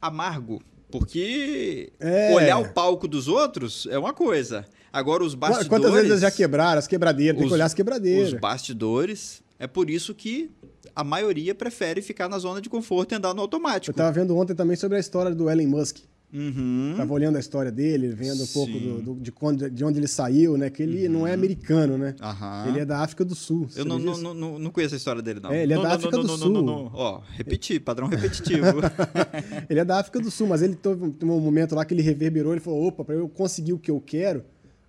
amargo? Porque é. olhar o palco dos outros é uma coisa. Agora, os bastidores. Quantas vezes já quebraram as quebradeiras? Tem os, que olhar as quebradeiras. Os bastidores. É por isso que a maioria prefere ficar na zona de conforto e andar no automático. Eu estava vendo ontem também sobre a história do Elon Musk. Uhum. Tava olhando a história dele, vendo um Sim. pouco do, do, de, quando, de onde ele saiu, né? Que ele uhum. não é americano, né? Uhum. Ele é da África do Sul. Eu não, não, não, não, conheço a história dele, não. É, ele é da África do Sul. Ó, repetir, padrão repetitivo. ele é da África do Sul, mas ele teve um momento lá que ele reverberou, ele falou, opa, para eu conseguir o que eu quero,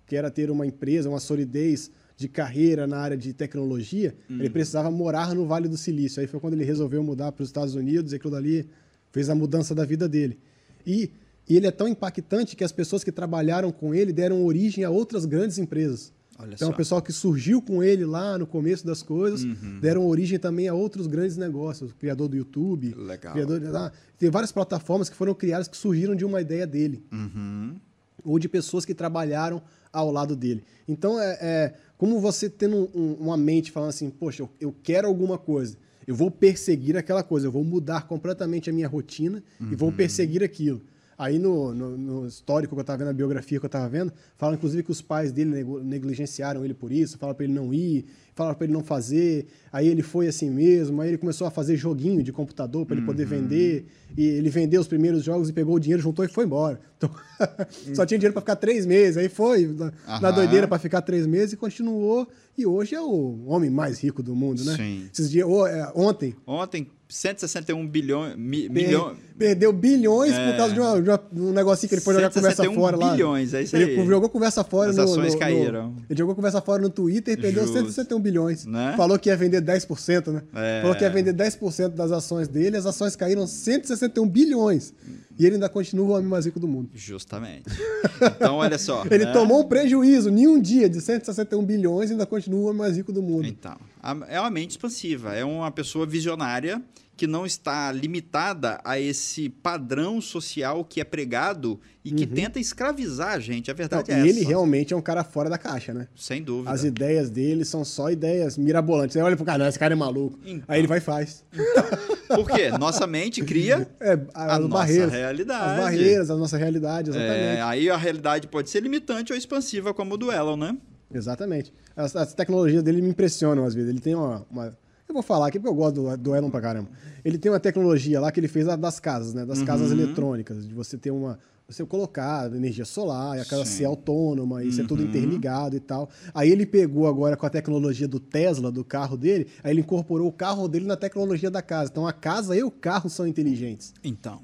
que era ter uma empresa, uma solidez de carreira na área de tecnologia, uhum. ele precisava morar no Vale do Silício. Aí foi quando ele resolveu mudar para os Estados Unidos e aquilo dali fez a mudança da vida dele. E e ele é tão impactante que as pessoas que trabalharam com ele deram origem a outras grandes empresas. Olha então, só. o pessoal que surgiu com ele lá no começo das coisas uhum. deram origem também a outros grandes negócios. O criador do YouTube. Legal. Criador de, ah, tem várias plataformas que foram criadas que surgiram de uma ideia dele. Uhum. Ou de pessoas que trabalharam ao lado dele. Então, é, é como você tendo um, uma mente falando assim, poxa, eu, eu, quero alguma coisa. Eu vou perseguir aquela coisa. Eu vou mudar completamente a minha rotina uhum. e vou uhum. perseguir aquilo. Aí no, no, no, histórico que eu estava vendo, a biografia que eu estava vendo, fala inclusive que os pais dele negligenciaram ele por isso, fala para ele não ir, fala para ele não fazer. Aí ele foi assim mesmo, aí ele começou a fazer joguinho de computador para ele poder uhum. vender. E ele vendeu os primeiros jogos e pegou o dinheiro, juntou e foi embora. Então, só tinha dinheiro para ficar três meses. Aí foi na, na doideira para ficar três meses e continuou. E hoje é o homem mais rico do mundo, né? Sim. Esses dias, oh, é, ontem. Ontem 161 bilhões. Mi, milhão... Perdeu bilhões é. por causa de, uma, de, um negocinho que ele foi jogar conversa fora lá. bilhões, é isso ele aí. jogou conversa fora As no. ações no, caíram. No, ele jogou conversa fora no Twitter e perdeu Justo. 161 bilhões. Né? Falou que ia vender 10%, né? É. Falou que ia vender 10% das ações dele, as ações caíram 161 bilhões. E ele ainda continua o homem mais rico do mundo. Justamente. Então, olha só. ele né? tomou um prejuízo em um dia de 161 bilhões e ainda continua o homem mais rico do mundo. Então, é uma mente expansiva, é uma pessoa visionária que não está limitada a esse padrão social que é pregado e que uhum. tenta escravizar a gente. A verdade não, é e essa. ele realmente é um cara fora da caixa, né? Sem dúvida. As ideias dele são só ideias mirabolantes. Você olha pro cara, não, esse cara é maluco. Então, Aí ele vai e faz. Então, por quê? Nossa mente cria é, a, a nossa barreiras, realidade. As barreiras, a nossa realidade, exatamente. É, aí a realidade pode ser limitante ou expansiva, como o do Elon, né? Exatamente. As, as tecnologias dele me impressionam às vezes. Ele tem uma, uma eu vou falar aqui porque eu gosto do, do Elon pra caramba. Ele tem uma tecnologia lá que ele fez das casas, né? Das uhum. casas eletrônicas, de você ter uma. Você colocar energia solar, e a casa Sim. ser autônoma, e uhum. ser tudo uhum. interligado e tal. Aí ele pegou agora com a tecnologia do Tesla, do carro dele, aí ele incorporou o carro dele na tecnologia da casa. Então a casa e o carro são inteligentes. Então.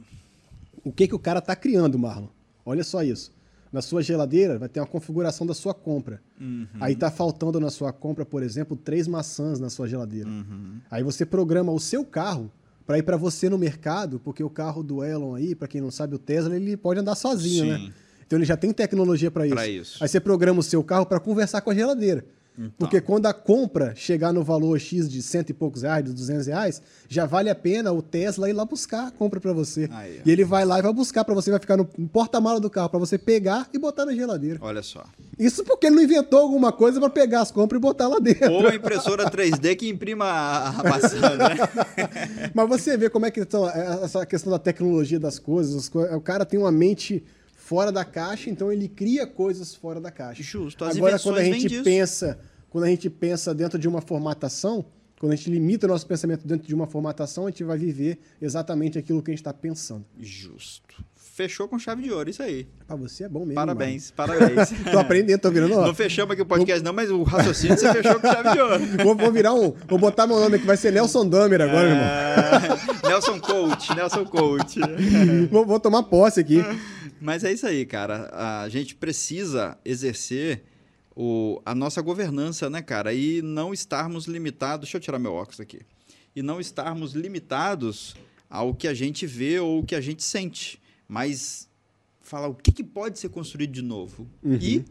O que, que o cara tá criando, Marlon? Olha só isso. Na sua geladeira vai ter uma configuração da sua compra. Uhum. Aí está faltando na sua compra, por exemplo, três maçãs na sua geladeira. Uhum. Aí você programa o seu carro para ir para você no mercado, porque o carro do Elon aí, para quem não sabe, o Tesla, ele pode andar sozinho, né? Sim. né? Então ele já tem tecnologia para isso. isso. Aí você programa o seu carro para conversar com a geladeira. Então. Porque quando a compra chegar no valor X de cento e poucos reais, de 200 reais, já vale a pena o Tesla ir lá buscar a compra para você. Aí, e ele vai lá e vai buscar para você, vai ficar no porta-mala do carro para você pegar e botar na geladeira. Olha só. Isso porque ele não inventou alguma coisa para pegar as compras e botar lá dentro. Ou a impressora 3D que imprima a maçã, né? Mas você vê como é que então, essa questão da tecnologia das coisas, o cara tem uma mente fora da caixa, então ele cria coisas fora da caixa. Justo. As Agora, quando a gente pensa quando a gente pensa dentro de uma formatação, quando a gente limita o nosso pensamento dentro de uma formatação, a gente vai viver exatamente aquilo que a gente está pensando. Justo. Fechou com chave de ouro, isso aí. Pra você é bom mesmo. Parabéns, mano. parabéns. tô aprendendo, tô virando. Ó. Não fechamos aqui o podcast, não, mas o raciocínio você fechou com chave de ouro. Vou, vou, virar um. Vou botar meu nome aqui, vai ser Nelson Damer agora, é... irmão. Nelson Coach, Nelson Coach. vou, vou tomar posse aqui. Mas é isso aí, cara. A gente precisa exercer o, a nossa governança, né, cara? E não estarmos limitados. Deixa eu tirar meu óculos aqui. E não estarmos limitados ao que a gente vê ou o que a gente sente, mas falar o que, que pode ser construído de novo. Uhum. E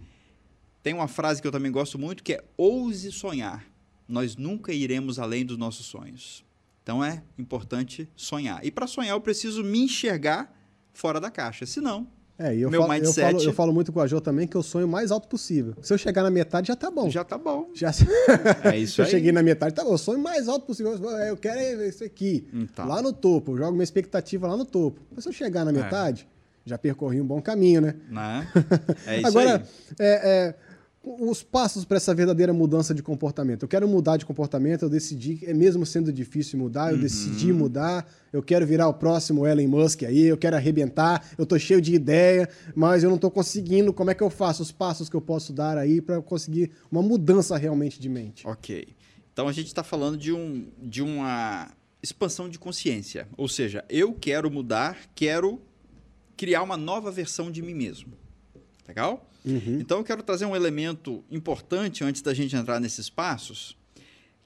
tem uma frase que eu também gosto muito que é ouse sonhar. Nós nunca iremos além dos nossos sonhos. Então é importante sonhar. E para sonhar eu preciso me enxergar fora da caixa. Senão, É, e eu, Meu falo, eu, mindset- falo, eu falo muito com a Jo também que eu sonho o mais alto possível. Se eu chegar na metade, já tá bom. já tá bom. Já, É isso Se eu aí. cheguei na metade, tá bom, eu sonho o mais alto possível. Eu quero é isso aqui. Então. Lá no topo. Eu jogo minha expectativa lá no topo. Mas se eu chegar É. na metade, já percorri um bom caminho, né? Né? É isso Agora, aí. é, é, os passos para essa verdadeira mudança de comportamento. Eu quero mudar de comportamento, eu decidi, é mesmo sendo difícil mudar, eu Uhum. decidi mudar, eu quero virar o próximo Elon Musk aí, eu quero arrebentar, eu tô cheio de ideia, mas eu não tô conseguindo. Como é que eu faço? Os passos que eu posso dar aí para conseguir uma mudança realmente de mente. Ok. Então a gente está falando de, um, de uma expansão de consciência. Ou seja, eu quero mudar, quero criar uma nova versão de mim mesmo. Legal? Uhum. Então eu quero trazer um elemento importante antes da gente entrar nesses passos,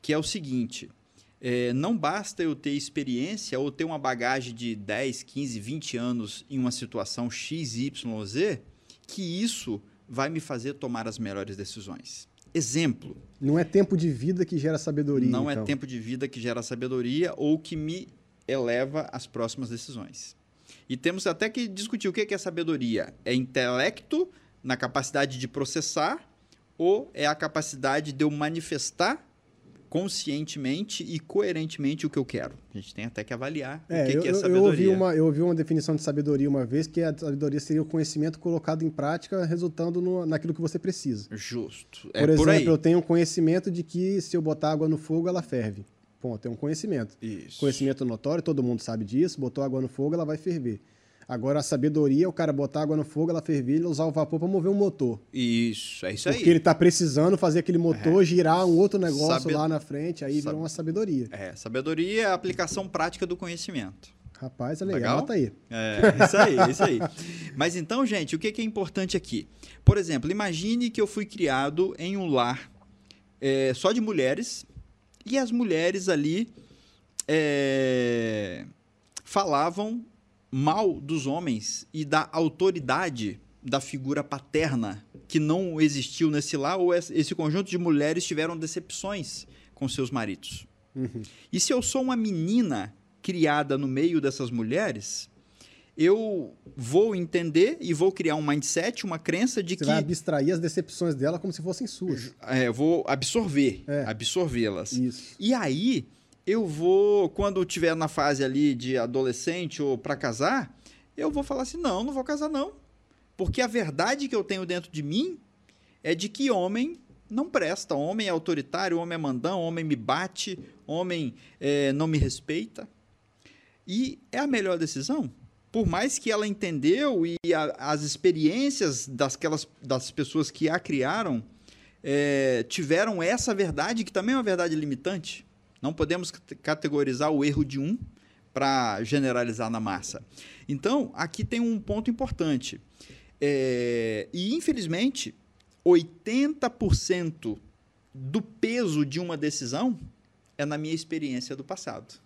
que é o seguinte: é, não basta eu ter experiência ou ter uma bagagem de 10, 15, 20 anos em uma situação X, Y, Z, que isso vai me fazer tomar as melhores decisões. Exemplo: Não é tempo de vida que gera sabedoria. não então. é tempo de vida que gera sabedoria ou que me eleva às próximas decisões. E temos até que discutir o que é sabedoria. É intelecto na capacidade de processar ou é a capacidade de eu manifestar conscientemente e coerentemente o que eu quero? A gente tem até que avaliar É, o que, eu, que é eu- eu sabedoria. ouvi uma, eu ouvi uma definição de sabedoria uma vez, que a sabedoria seria o conhecimento colocado em prática, resultando no, naquilo que você precisa. Justo. Por é por exemplo, aí. eu tenho um conhecimento de que se eu botar água no fogo, ela ferve. Ponto, é um conhecimento. Isso. Conhecimento notório, todo mundo sabe disso, botou água no fogo, ela vai ferver. Agora, a sabedoria é o cara botar água no fogo, ela ferver e usar o vapor para mover um motor. Isso, é isso Porque aí. ele tá precisando fazer aquele motor girar um outro negócio lá na frente, aí Sabe- vira uma sabedoria. É, sabedoria é a aplicação prática do conhecimento. Rapaz, é legal, Legal? anota aí. É, isso aí, isso aí. Mas então, gente, o que que é importante aqui? Por exemplo, imagine que eu fui criado em um lar é, só de mulheres e as mulheres ali é, falavam mal dos homens e da autoridade da figura paterna que não existiu nesse lar ou esse esse conjunto de mulheres tiveram decepções com seus maridos. Uhum. E se eu sou uma menina criada no meio dessas mulheres, eu vou entender e vou criar um mindset, uma crença de Você que vai abstrair as decepções dela como se fossem suas. é, eu vou absorver, É. absorvê-las. Isso. E aí eu vou, quando eu estiver na fase ali de adolescente ou para casar, eu vou falar assim: não, não vou casar não. Porque a verdade que eu tenho dentro de mim é de que homem não presta. Homem é autoritário, homem é mandão, homem me bate, homem eh, não me respeita. E é a melhor decisão. Por mais que ela entendeu e a- as experiências dasquelas, das pessoas que a criaram eh, tiveram essa verdade, que também é uma verdade limitante. Não podemos cate- categorizar o erro de um para generalizar na massa. Então, aqui tem um ponto importante. É, e, infelizmente, 80% do peso de uma decisão é na minha experiência do passado.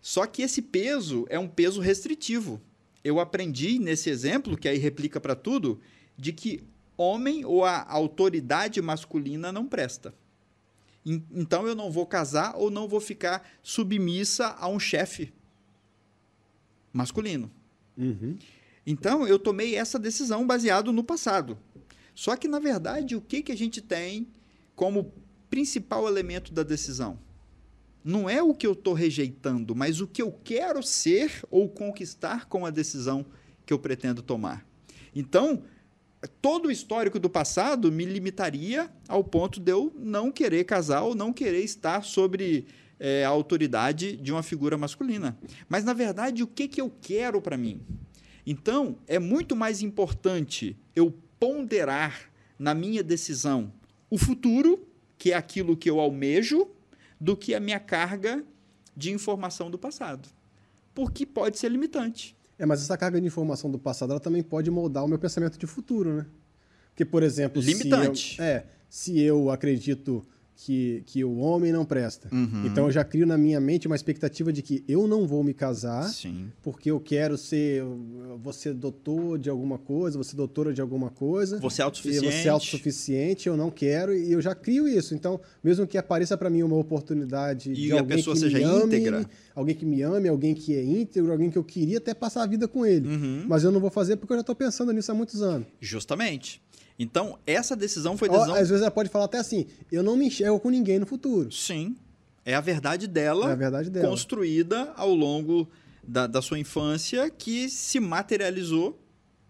Só que esse peso é um peso restritivo. Eu aprendi nesse exemplo, que aí replica para tudo, de que homem ou a autoridade masculina não presta. En- Então eu não vou casar ou não vou ficar submissa a um chefe masculino. Uhum. Então eu tomei essa decisão baseado no passado. Só que na verdade o que que a gente tem como principal elemento da decisão? Não é o que eu estou rejeitando, mas o que eu quero ser ou conquistar com a decisão que eu pretendo tomar. Então, todo o histórico do passado me limitaria ao ponto de eu não querer casar ou não querer estar sobre eh, a autoridade de uma figura masculina. Mas, na verdade, o que, que eu quero para mim? Então, é muito mais importante eu ponderar na minha decisão o futuro, que é aquilo que eu almejo, do que a minha carga de informação do passado. Porque pode ser limitante. É, mas essa carga de informação do passado, ela também pode moldar o meu pensamento de futuro, né? Porque, por exemplo, Limitante. Se eu, é, se eu acredito que, que o homem não presta. Uhum. Então eu já crio na minha mente uma expectativa de que eu não vou me casar Sim. porque eu quero ser, ser doutor de alguma coisa, ser doutora de alguma coisa. Você é autossuficiente. vou ser autossuficiente, eu não quero, e eu já crio isso. Então, mesmo que apareça para mim uma oportunidade E de a alguém pessoa que seja me ame, íntegra. alguém que me ame, alguém que é íntegro, alguém que eu queria até passar a vida com ele. Uhum. Mas eu não vou fazer porque eu já estou pensando nisso há muitos anos. Justamente. Então, essa decisão foi decisão. às vezes ela pode falar até assim: eu não me enxergo com ninguém no futuro. Sim. É a verdade dela, É a verdade dela. construída ao longo da, da sua infância, que se materializou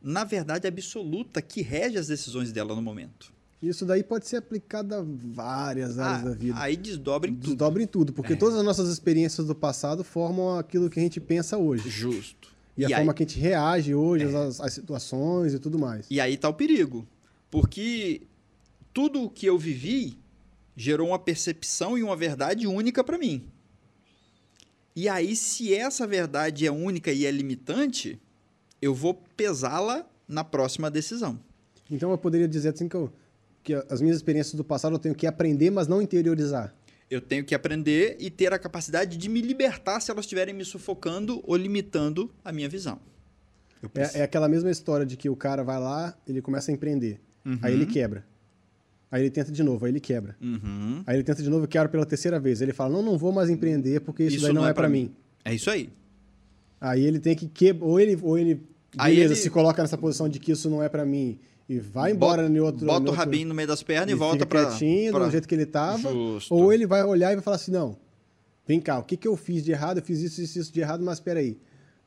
na verdade absoluta que rege as decisões dela no momento. Isso daí pode ser aplicado a várias áreas Ah, da vida. aí desdobra em tudo. Desdobra em tudo, É. porque todas as nossas experiências do passado formam aquilo que a gente pensa hoje. Justo. E, a aí- É. forma que a gente reage hoje às, às situações e tudo mais. E aí tá o perigo. Porque tudo o que eu vivi gerou uma percepção e uma verdade única para mim. E aí, se essa verdade é única e é limitante, eu vou pesá-la na próxima decisão. Então eu poderia dizer assim que, eu- que as minhas experiências do passado eu tenho que aprender, mas não interiorizar. Eu tenho que aprender e ter a capacidade de me libertar se elas estiverem me sufocando ou limitando a minha visão. É, é aquela mesma história de que o cara vai lá, ele começa a empreender. Uhum. Aí ele quebra. Aí ele tenta de novo, aí ele quebra. Uhum. Aí ele tenta de novo e quebra pela terceira vez. Ele fala: Não, não vou mais empreender porque isso, daí não, é pra mim. É isso aí. Aí ele tem que quebrar. Ou ele, ou ele, Aí beleza, ele- se coloca nessa posição de que isso não é pra mim e vai embora bota, em outro. Bota o outro- rabinho no meio das pernas e, e volta para quietinho, do jeito que ele tava. Justo. Ou ele vai olhar e vai falar assim: Não, vem cá, o que, que eu fiz de errado? Eu fiz isso, isso, isso de errado, mas peraí.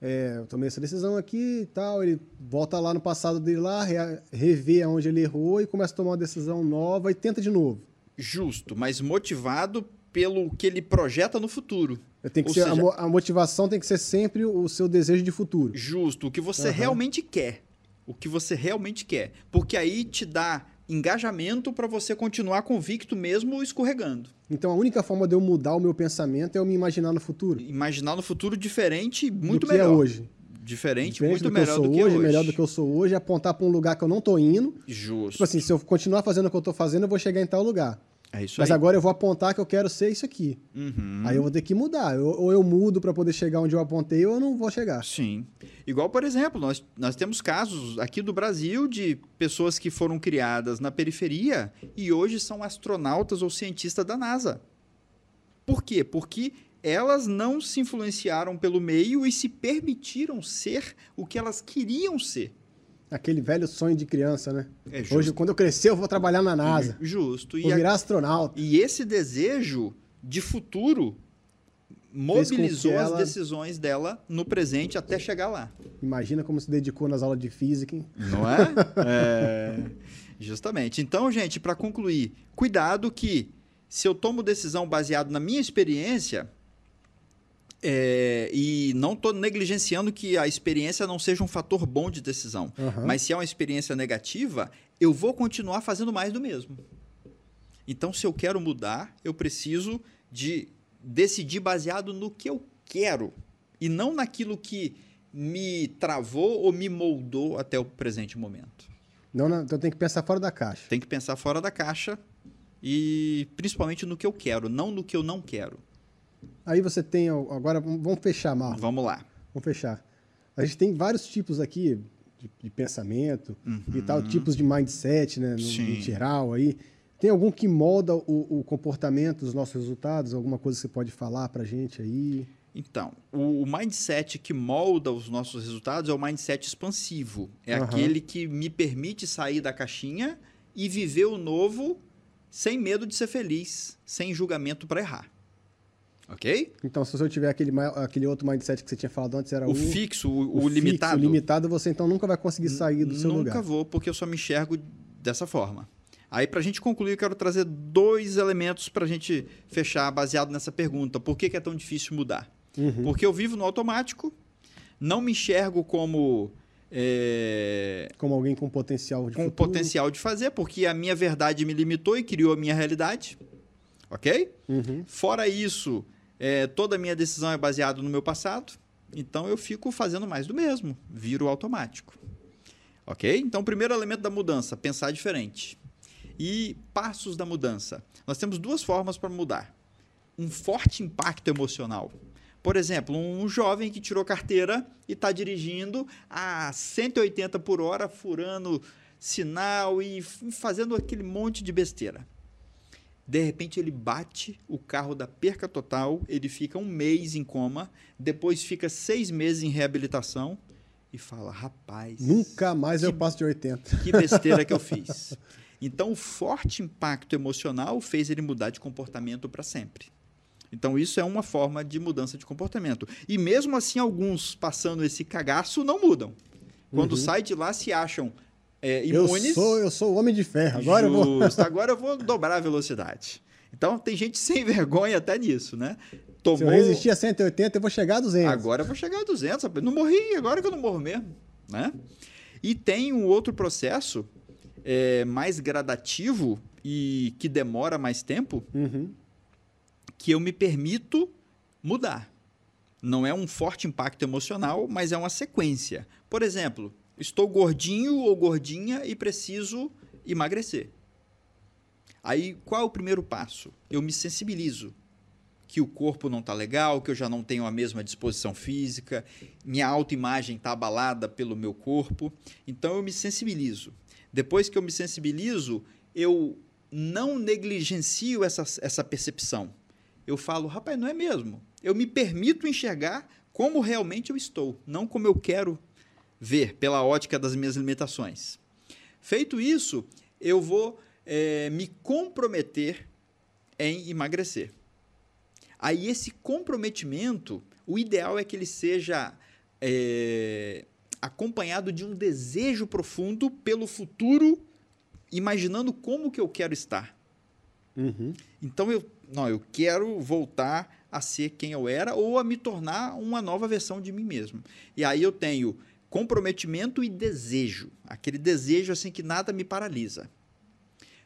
É, eu tomei essa decisão aqui e tal. Ele volta lá no passado dele lá, re- revê aonde ele errou e começa a tomar uma decisão nova e tenta de novo. Justo, mas motivado pelo que ele projeta no futuro. Tem que Ou ser, a seja- mo- a, motivação tem que ser sempre o seu desejo de futuro. Justo, o que você Aham. realmente quer. O que você realmente quer. Porque aí te dá engajamento para você continuar convicto mesmo escorregando. Então a única forma de eu mudar o meu pensamento é eu me imaginar no futuro. Imaginar no futuro diferente, muito do que melhor. é hoje. Diferente, Diferente muito do que eu melhor sou do que hoje, hoje. melhor do que eu sou hoje, é apontar para um lugar que eu não tô indo. Justo. Tipo assim, se eu continuar fazendo o que eu tô fazendo, eu vou chegar em tal lugar. É isso Mas aí. agora eu vou apontar que eu quero ser isso aqui. Uhum. Aí eu vou ter que mudar. Eu- ou eu mudo para poder chegar onde eu apontei, ou eu não vou chegar. Sim. Igual, por exemplo, nós, nós temos casos aqui do Brasil de pessoas que foram criadas na periferia e hoje são astronautas ou cientistas da NASA. Por quê? Porque elas não se influenciaram pelo meio e se permitiram ser o que elas queriam ser. Aquele velho sonho de criança, né? É justo. Hoje, quando eu crescer, eu vou trabalhar na NASA. Justo. E, Vou a- virar astronauta. e esse desejo de futuro mobilizou que as ela- decisões dela no presente até chegar lá. Imagina como se dedicou nas aulas de física, hein? Não é? é. Justamente. Então, gente, para concluir, cuidado que se eu tomo decisão baseado na minha experiência é, e não estou negligenciando que a experiência não seja um fator bom de decisão, Aham. mas se é uma experiência negativa, eu vou continuar fazendo mais do mesmo. Então, se eu quero mudar, eu preciso de decidir baseado no que eu quero e não naquilo que me travou ou me moldou até o presente momento. Não, não, então tem que pensar fora da caixa. Tem que pensar fora da caixa e principalmente no que eu quero, não no que eu não quero. Aí você tem. Agora, vamos fechar, Marlon. Vamos lá. Vamos fechar. A gente tem vários tipos aqui de, de pensamento e tal, tipos de mindset, né? No, Uhum. Em geral aí. Tem algum que molda o, o comportamento dos nossos resultados? Alguma coisa que você pode falar pra gente aí? Então, o, o mindset que molda os nossos resultados é o mindset expansivo. É Aham. aquele que me permite sair da caixinha e viver o novo sem medo de ser feliz, sem julgamento para errar. Ok? Então, se eu tiver aquele, aquele outro mindset que você tinha falado antes, era O o, fixo, o, o fixo, limitado. o limitado, você então nunca vai conseguir sair do seu Nunca lugar. vou, porque eu só me enxergo dessa forma. Aí, para a gente concluir, eu quero trazer dois elementos para a gente fechar baseado nessa pergunta. Por que, que é tão difícil mudar? Uhum. Porque eu vivo no automático, não me enxergo como é, Como alguém com potencial de com o futuro. potencial de fazer, porque a minha verdade me limitou e criou a minha realidade. Ok? Uhum. Fora isso, é, toda a minha decisão é baseada no meu passado, então eu fico fazendo mais do mesmo, viro automático. Ok? Então, primeiro elemento da mudança, pensar diferente. E passos da mudança. Nós temos duas formas para mudar. Um forte impacto emocional. Por exemplo, um jovem que tirou carteira e está dirigindo a 180 por hora, furando sinal e fazendo aquele monte de besteira. De repente ele bate o carro da perca total, ele fica um mês em coma, depois fica seis meses em reabilitação e fala: rapaz. Nunca mais que, eu passo de 80. Que besteira que eu fiz. Então, o forte impacto emocional fez ele mudar de comportamento para sempre. Então, isso é uma forma de mudança de comportamento. E mesmo assim, alguns passando esse cagaço não mudam. Quando uhum. sai de lá, se acham é, imunes. Eu sou, eu sou o homem de ferro. Agora Justo. eu vou. Agora eu vou dobrar a velocidade. Então, tem gente sem vergonha até nisso, né? Tomou... Se eu resistir a 180, eu vou chegar a 200. Agora eu vou chegar a 200. Não morri, agora que eu não morro mesmo. Né? E tem um outro processo é, mais gradativo e que demora mais tempo, uhum. que eu me permito mudar. Não é um forte impacto emocional, mas é uma sequência. Por exemplo, estou gordinho ou gordinha e preciso emagrecer. Aí, qual é o primeiro passo? Eu me sensibilizo que o corpo não está legal, que eu já não tenho a mesma disposição física, minha autoimagem está abalada pelo meu corpo. Então eu me sensibilizo. Depois que eu me sensibilizo, eu não negligencio essa, essa percepção. Eu falo, rapaz, não é mesmo. Eu me permito enxergar como realmente eu estou, não como eu quero ver pela ótica das minhas limitações. Feito isso, eu vou é, me comprometer em emagrecer. Aí esse comprometimento, o ideal é que ele seja é, acompanhado de um desejo profundo pelo futuro, imaginando como que eu quero estar. Uhum. Então eu, não, eu quero voltar a ser quem eu era ou a me tornar uma nova versão de mim mesmo. E aí eu tenho comprometimento e desejo, aquele desejo assim que nada me paralisa.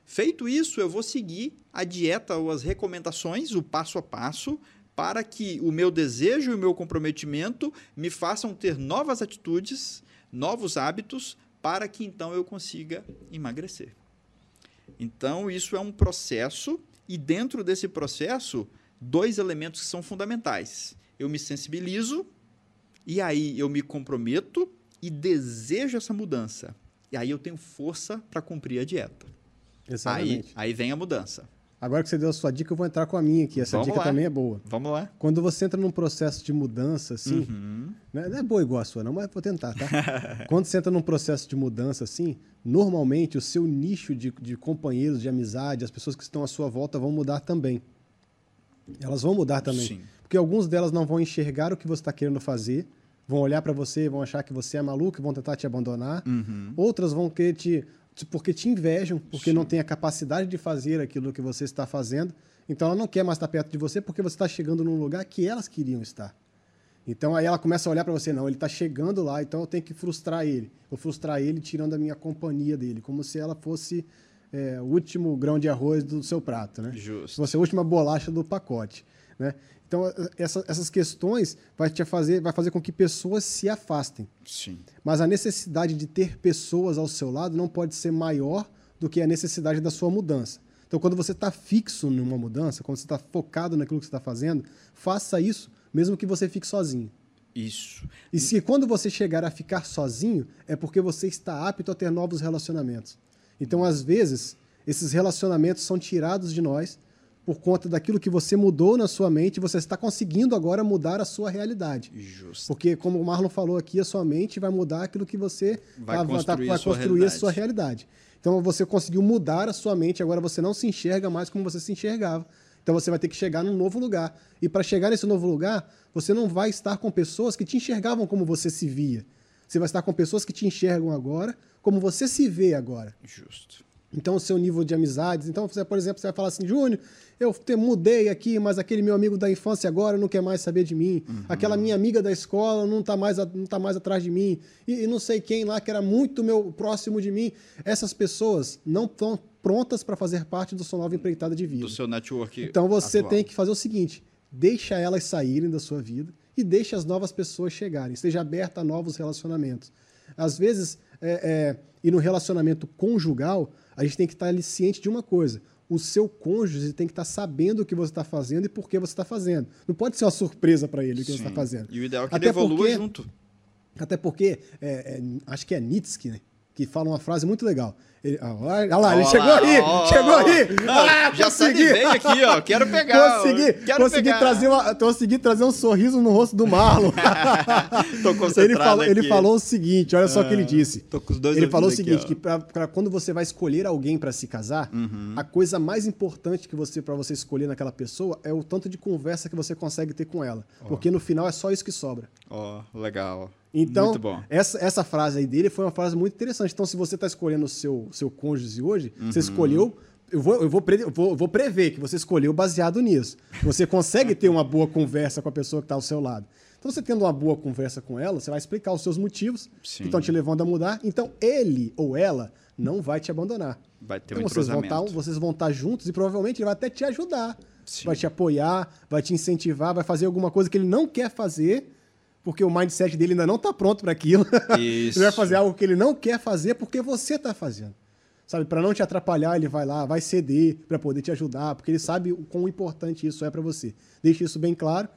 Feito isso, eu vou seguir a dieta ou as recomendações, o passo a passo, para que o meu desejo e o meu comprometimento me façam ter novas atitudes, novos hábitos, para que então eu consiga emagrecer. Então, isso é um processo, e dentro desse processo, dois elementos que são fundamentais. Eu me sensibilizo, e aí eu me comprometo e desejo essa mudança. E aí eu tenho força para cumprir a dieta. Exatamente. Aí, aí vem a mudança. Agora que você deu a sua dica, eu vou entrar com a minha aqui. Essa Vamos dica lá. também é boa. Vamos lá. Quando você entra num processo de mudança, assim. Uhum. Né, não é boa igual a sua, não, mas vou tentar, tá? Quando você entra num processo de mudança, assim, normalmente o seu nicho de, de companheiros, de amizade, as pessoas que estão à sua volta vão mudar também. Elas vão mudar também. Sim. Porque alguns delas não vão enxergar o que você está querendo fazer, vão olhar para você, vão achar que você é maluco e vão tentar te abandonar. Uhum. Outras vão querer te porque te invejam, porque Sim. não tem a capacidade de fazer aquilo que você está fazendo. Então ela não quer mais estar perto de você porque você está chegando num lugar que elas queriam estar. Então aí ela começa a olhar para você, não, ele está chegando lá, então eu tenho que frustrar ele. Vou frustrar ele tirando a minha companhia dele, como se ela fosse é, o último grão de arroz do seu prato, né? Justo. Você é a última bolacha do pacote, né? Então, essa, essas questões vai, te fazer, vai fazer com que pessoas se afastem. Sim. Mas a necessidade de ter pessoas ao seu lado não pode ser maior do que a necessidade da sua mudança. Então, quando você está fixo numa mudança, quando você está focado naquilo que você está fazendo, faça isso, mesmo que você fique sozinho. Isso. E se quando você chegar a ficar sozinho, é porque você está apto a ter novos relacionamentos. Então, às vezes, esses relacionamentos são tirados de nós por conta daquilo que você mudou na sua mente, você está conseguindo agora mudar a sua realidade. Justo. Porque, como o Marlon falou aqui, a sua mente vai mudar aquilo que você vai tá, construir, tá, vai a, sua construir a sua realidade. Então, você conseguiu mudar a sua mente, agora você não se enxerga mais como você se enxergava. Então, você vai ter que chegar num novo lugar. E para chegar nesse novo lugar, você não vai estar com pessoas que te enxergavam como você se via. Você vai estar com pessoas que te enxergam agora como você se vê agora. Justo. Então, o seu nível de amizades. Então, você, por exemplo, você vai falar assim, Júnior, eu te mudei aqui, mas aquele meu amigo da infância agora não quer mais saber de mim. Uhum. Aquela minha amiga da escola não está mais, não tá mais atrás de mim. E, e, não sei quem lá que era muito meu próximo de mim. Essas pessoas não estão prontas para fazer parte da sua nova empreitada de vida. Do seu network. Então, você atual. tem que fazer o seguinte: deixa elas saírem da sua vida e deixe as novas pessoas chegarem. Esteja aberta a novos relacionamentos. Às vezes, é, é, e no relacionamento conjugal, a gente tem que estar ali ciente de uma coisa. O seu cônjuge tem que estar sabendo o que você está fazendo e por que você está fazendo. Não pode ser uma surpresa para ele o que Sim. você está fazendo. E o ideal é que Até ele evolua porque, junto. Até porque, é, é, acho que é Nietzsche, né? que fala uma frase muito legal. Ele, ah, olha lá, ele chegou aí, chegou aí. Ah, já consegui. bem aqui, ó. Quero pegar. Consegui, quero consegui, pegar. Trazer uma, consegui trazer um sorriso no rosto do Marlon. Tô concentrado ele falou, aqui. ele falou o seguinte, olha só o que ele ah, disse. Tô com os dois ele falou o seguinte, aqui, que pra, quando você vai escolher alguém para se casar, uhum. a coisa mais importante que você para você escolher naquela pessoa é o tanto de conversa que você consegue ter com ela. Oh. Porque no final é só isso que sobra. Ó, oh, legal. Então, essa, essa frase aí dele foi uma frase muito interessante. Então, se você está escolhendo o seu, seu cônjuge hoje, uhum. você escolheu. Eu vou, eu, vou pre, eu vou, vou prever que você escolheu baseado nisso. Você consegue ter uma boa conversa com a pessoa que está ao seu lado. Então, você tendo uma boa conversa com ela, você vai explicar os seus motivos Sim. que estão te levando a mudar. Então, ele ou ela não vai te abandonar. Vai ter então, um vocês vão, estar, vocês vão estar juntos e provavelmente ele vai até te ajudar. Sim. Vai te apoiar, vai te incentivar, vai fazer alguma coisa que ele não quer fazer porque o mindset dele ainda não está pronto para aquilo. Isso. ele vai fazer algo que ele não quer fazer porque você está fazendo. Sabe, para não te atrapalhar, ele vai lá, vai ceder para poder te ajudar, porque ele sabe o quão importante isso é para você. Deixe isso bem claro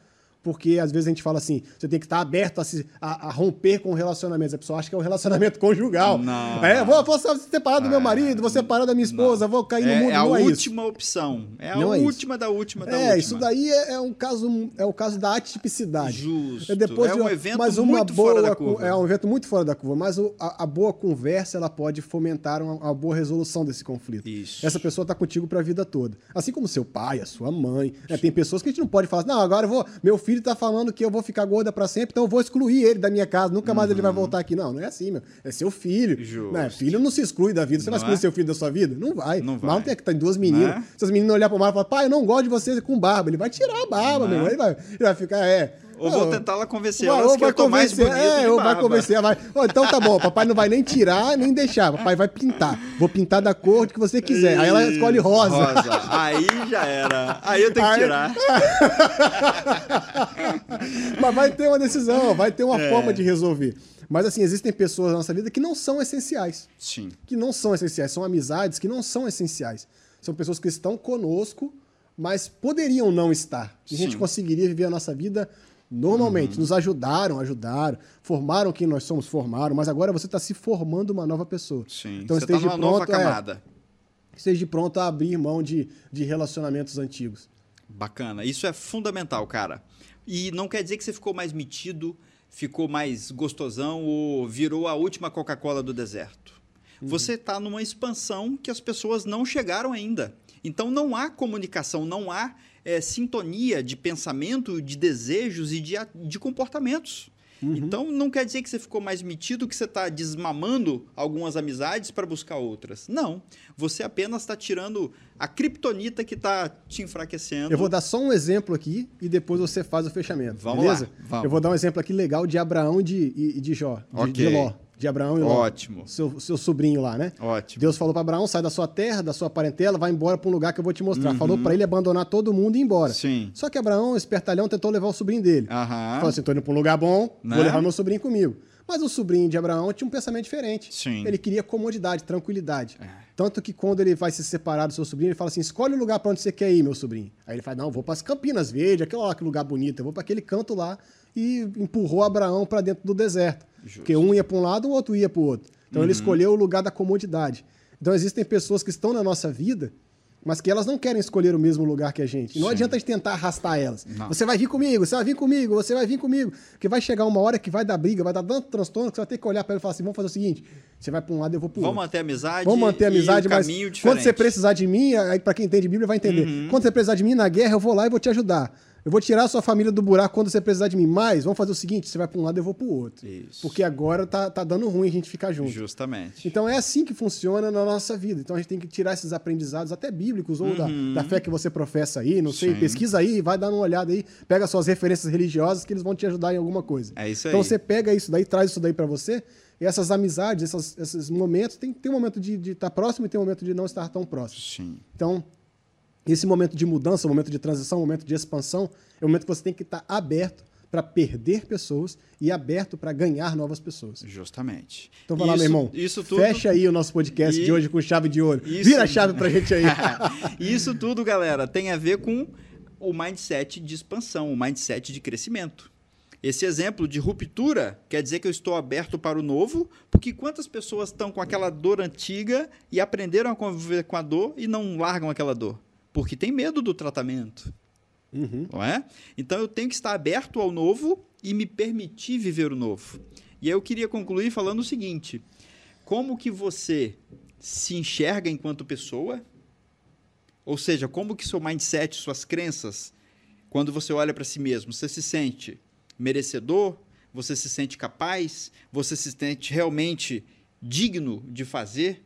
porque às vezes a gente fala assim, você tem que estar aberto a, se, a, a romper com relacionamentos. A pessoa acha que é um relacionamento conjugal. Não. É, vou, vou separar do meu marido, vou separar da minha esposa, não. vou cair no é, mundo. É a é última opção. É a é última é da última da é, última. isso daí é, é, um caso, é o caso da atipicidade. Justo. É, depois é um evento mas uma muito boa, fora da curva. É um evento muito fora da curva, mas o, a, a, boa conversa ela pode fomentar uma, uma, boa resolução desse conflito. Isso. Essa pessoa está contigo para a vida toda. Assim como seu pai, a sua mãe. Né? Tem pessoas que a gente não pode falar, não, agora eu vou, meu filho está falando que eu vou ficar gorda para sempre, então eu vou excluir ele da minha casa, nunca mais uhum. ele vai uhum. voltar aqui. Não, não é assim, meu. É seu filho. Justo. Né? Filho não se exclui da vida. Você não vai excluir é? seu filho da sua vida? Não vai. Não vai. Mal tem que tá em duas meninas. É? Se as meninas olhar pro mar e falar, pai, eu não gosto de você com barba, ele vai tirar a barba, não meu. Ele vai, ele vai ficar, é. Ou vou tentar lá convencer elas que eu tô mais bonito É, ou vai convencer. Vai. Oh, então tá bom, papai não vai nem tirar, nem deixar. Papai vai pintar. Vou pintar da cor que você quiser. Aí ela escolhe rosa. Rosa. Aí já era. Aí eu tenho que tirar. Mas vai ter uma decisão, vai ter uma é. forma de resolver. Mas assim, existem pessoas na nossa vida que não são essenciais. Sim. Que não são essenciais. São amizades que não são essenciais. São pessoas que estão conosco, mas poderiam não estar. E a gente conseguiria viver a nossa vida Normalmente, uhum. nos ajudaram, ajudaram, formaram quem nós somos, formaram, mas agora você está se formando uma nova pessoa. Sim, então você tá esteja tá pronto, nova camada. É, esteja pronto a abrir mão de, de relacionamentos antigos. Bacana. Isso é fundamental, cara. E não quer dizer que você ficou mais metido, ficou mais gostosão ou virou a última Coca-Cola do deserto. Uhum. Você está numa expansão que as pessoas não chegaram ainda. Então não há comunicação, não há é, sintonia de pensamento, de desejos e de, de comportamentos. Uhum. Então, não quer dizer que você ficou mais metido, que você está desmamando algumas amizades para buscar outras. Não. Você apenas está tirando a kriptonita que está te enfraquecendo. Eu vou dar só um exemplo aqui e depois você faz o fechamento. Vamos beleza? lá. Vamos. Eu vou dar um exemplo aqui legal de Abraão e de, e de Jó, de, okay. de Ló de Abraão e Ló. Ótimo. Seu, seu sobrinho lá, né? Ótimo. Deus falou para Abraão: sai da sua terra, da sua parentela, vai embora para um lugar que eu vou te mostrar. Uhum. Falou para ele abandonar todo mundo e ir embora. Sim. Só que Abraão, espertalhão, tentou levar o sobrinho dele. Uhum. Falou assim: tô indo para um lugar bom, né? vou levar meu sobrinho comigo. Mas o sobrinho de Abraão tinha um pensamento diferente. Sim. Ele queria comodidade, tranquilidade. É. Tanto que quando ele vai se separar do seu sobrinho, ele fala assim: escolhe o lugar para onde você quer ir, meu sobrinho. Aí ele fala: não, vou para as Campinas Verdes, aquele, aquele lugar bonito, eu vou para aquele canto lá. E empurrou Abraão para dentro do deserto. Justo. Porque um ia para um lado, o outro ia para o outro. Então uhum. ele escolheu o lugar da comodidade. Então existem pessoas que estão na nossa vida, mas que elas não querem escolher o mesmo lugar que a gente. Não adianta a gente tentar arrastar elas. Não. Você vai vir comigo, você vai vir comigo, você vai vir comigo. Porque vai chegar uma hora que vai dar briga, vai dar tanto transtorno que você vai ter que olhar para ele e falar assim: vamos fazer o seguinte: você vai para um lado, eu vou para o outro. Vamos manter a amizade. Vamos manter a amizade, mas quando você precisar de mim, aí para quem entende Bíblia vai entender. Uhum. Quando você precisar de mim na guerra, eu vou lá e vou te ajudar. Eu vou tirar a sua família do buraco quando você precisar de mim. Mas vamos fazer o seguinte: você vai para um lado, eu vou para o outro. Isso. Porque agora tá, tá dando ruim a gente ficar junto. Justamente. Então é assim que funciona na nossa vida. Então a gente tem que tirar esses aprendizados, até bíblicos, ou uhum. da, da, fé que você professa aí, não sei, Sim. pesquisa aí, vai dar uma olhada aí, pega suas referências religiosas que eles vão te ajudar em alguma coisa. É isso aí. Então você pega isso daí, traz isso daí para você. E essas amizades, essas, esses momentos, tem, tem um momento de estar tá próximo e tem um momento de não estar tão próximo. Sim. Então, esse momento de mudança, momento de transição, momento de expansão, é o momento que você tem que estar aberto para perder pessoas e aberto para ganhar novas pessoas. Justamente. Então vai lá, meu irmão. Isso tudo... Fecha aí o nosso podcast e... de hoje com chave de ouro. Isso... Vira a chave pra gente aí. isso tudo, galera, tem a ver com o mindset de expansão, o mindset de crescimento. Esse exemplo de ruptura quer dizer que eu estou aberto para o novo, porque quantas pessoas estão com aquela dor antiga e aprenderam a conviver com a dor e não largam aquela dor? Porque tem medo do tratamento. Uhum. Não é? Então eu tenho que estar aberto ao novo e me permitir viver o novo. E aí eu queria concluir falando o seguinte: como que você se enxerga enquanto pessoa? Ou seja, como que seu mindset, suas crenças, quando você olha para si mesmo, você se sente merecedor, você se sente capaz, você se sente realmente digno de fazer.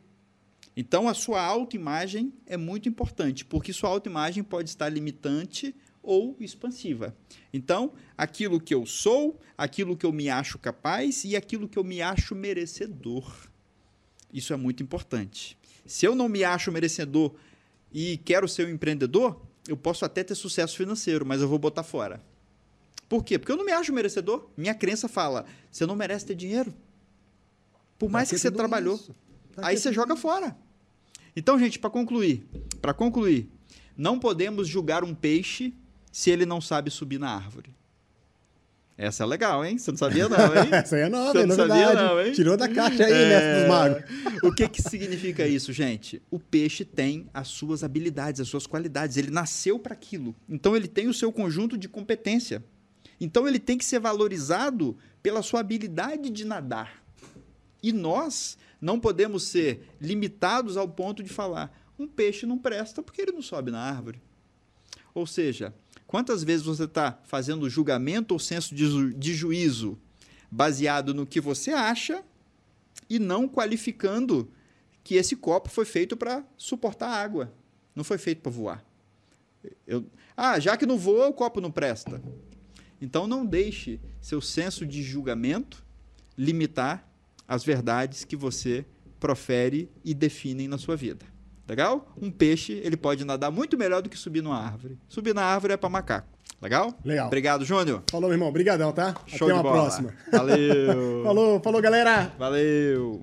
Então, a sua autoimagem é muito importante, porque sua autoimagem pode estar limitante ou expansiva. Então, aquilo que eu sou, aquilo que eu me acho capaz e aquilo que eu me acho merecedor. Isso é muito importante. Se eu não me acho merecedor e quero ser um empreendedor, eu posso até ter sucesso financeiro, mas eu vou botar fora. Por quê? Porque eu não me acho merecedor. Minha crença fala: você não merece ter dinheiro. Por mais que você trabalhou. Aí você joga fora. Então, gente, para concluir, para concluir, não podemos julgar um peixe se ele não sabe subir na árvore. Essa é legal, hein? Você não sabia não, hein? Essa aí é nova, Você é novidade. Sabia, não, hein? Tirou da caixa aí, é... mestre dos magos. O que, que significa isso, gente? O peixe tem as suas habilidades, as suas qualidades. Ele nasceu para aquilo. Então, ele tem o seu conjunto de competência. Então ele tem que ser valorizado pela sua habilidade de nadar. E nós não podemos ser limitados ao ponto de falar: um peixe não presta porque ele não sobe na árvore. Ou seja, quantas vezes você está fazendo julgamento ou senso de, ju de juízo baseado no que você acha e não qualificando que esse copo foi feito para suportar água, não foi feito para voar. Eu, ah, já que não voa, o copo não presta. Então não deixe seu senso de julgamento limitar as verdades que você profere e define na sua vida. Legal? Um peixe, ele pode nadar muito melhor do que subir numa árvore. Subir na árvore é para macaco. Legal? Legal. Obrigado, Júnior. Falou, meu irmão. Obrigadão, tá? Show Até uma bola. próxima. Valeu. falou, falou, galera. Valeu.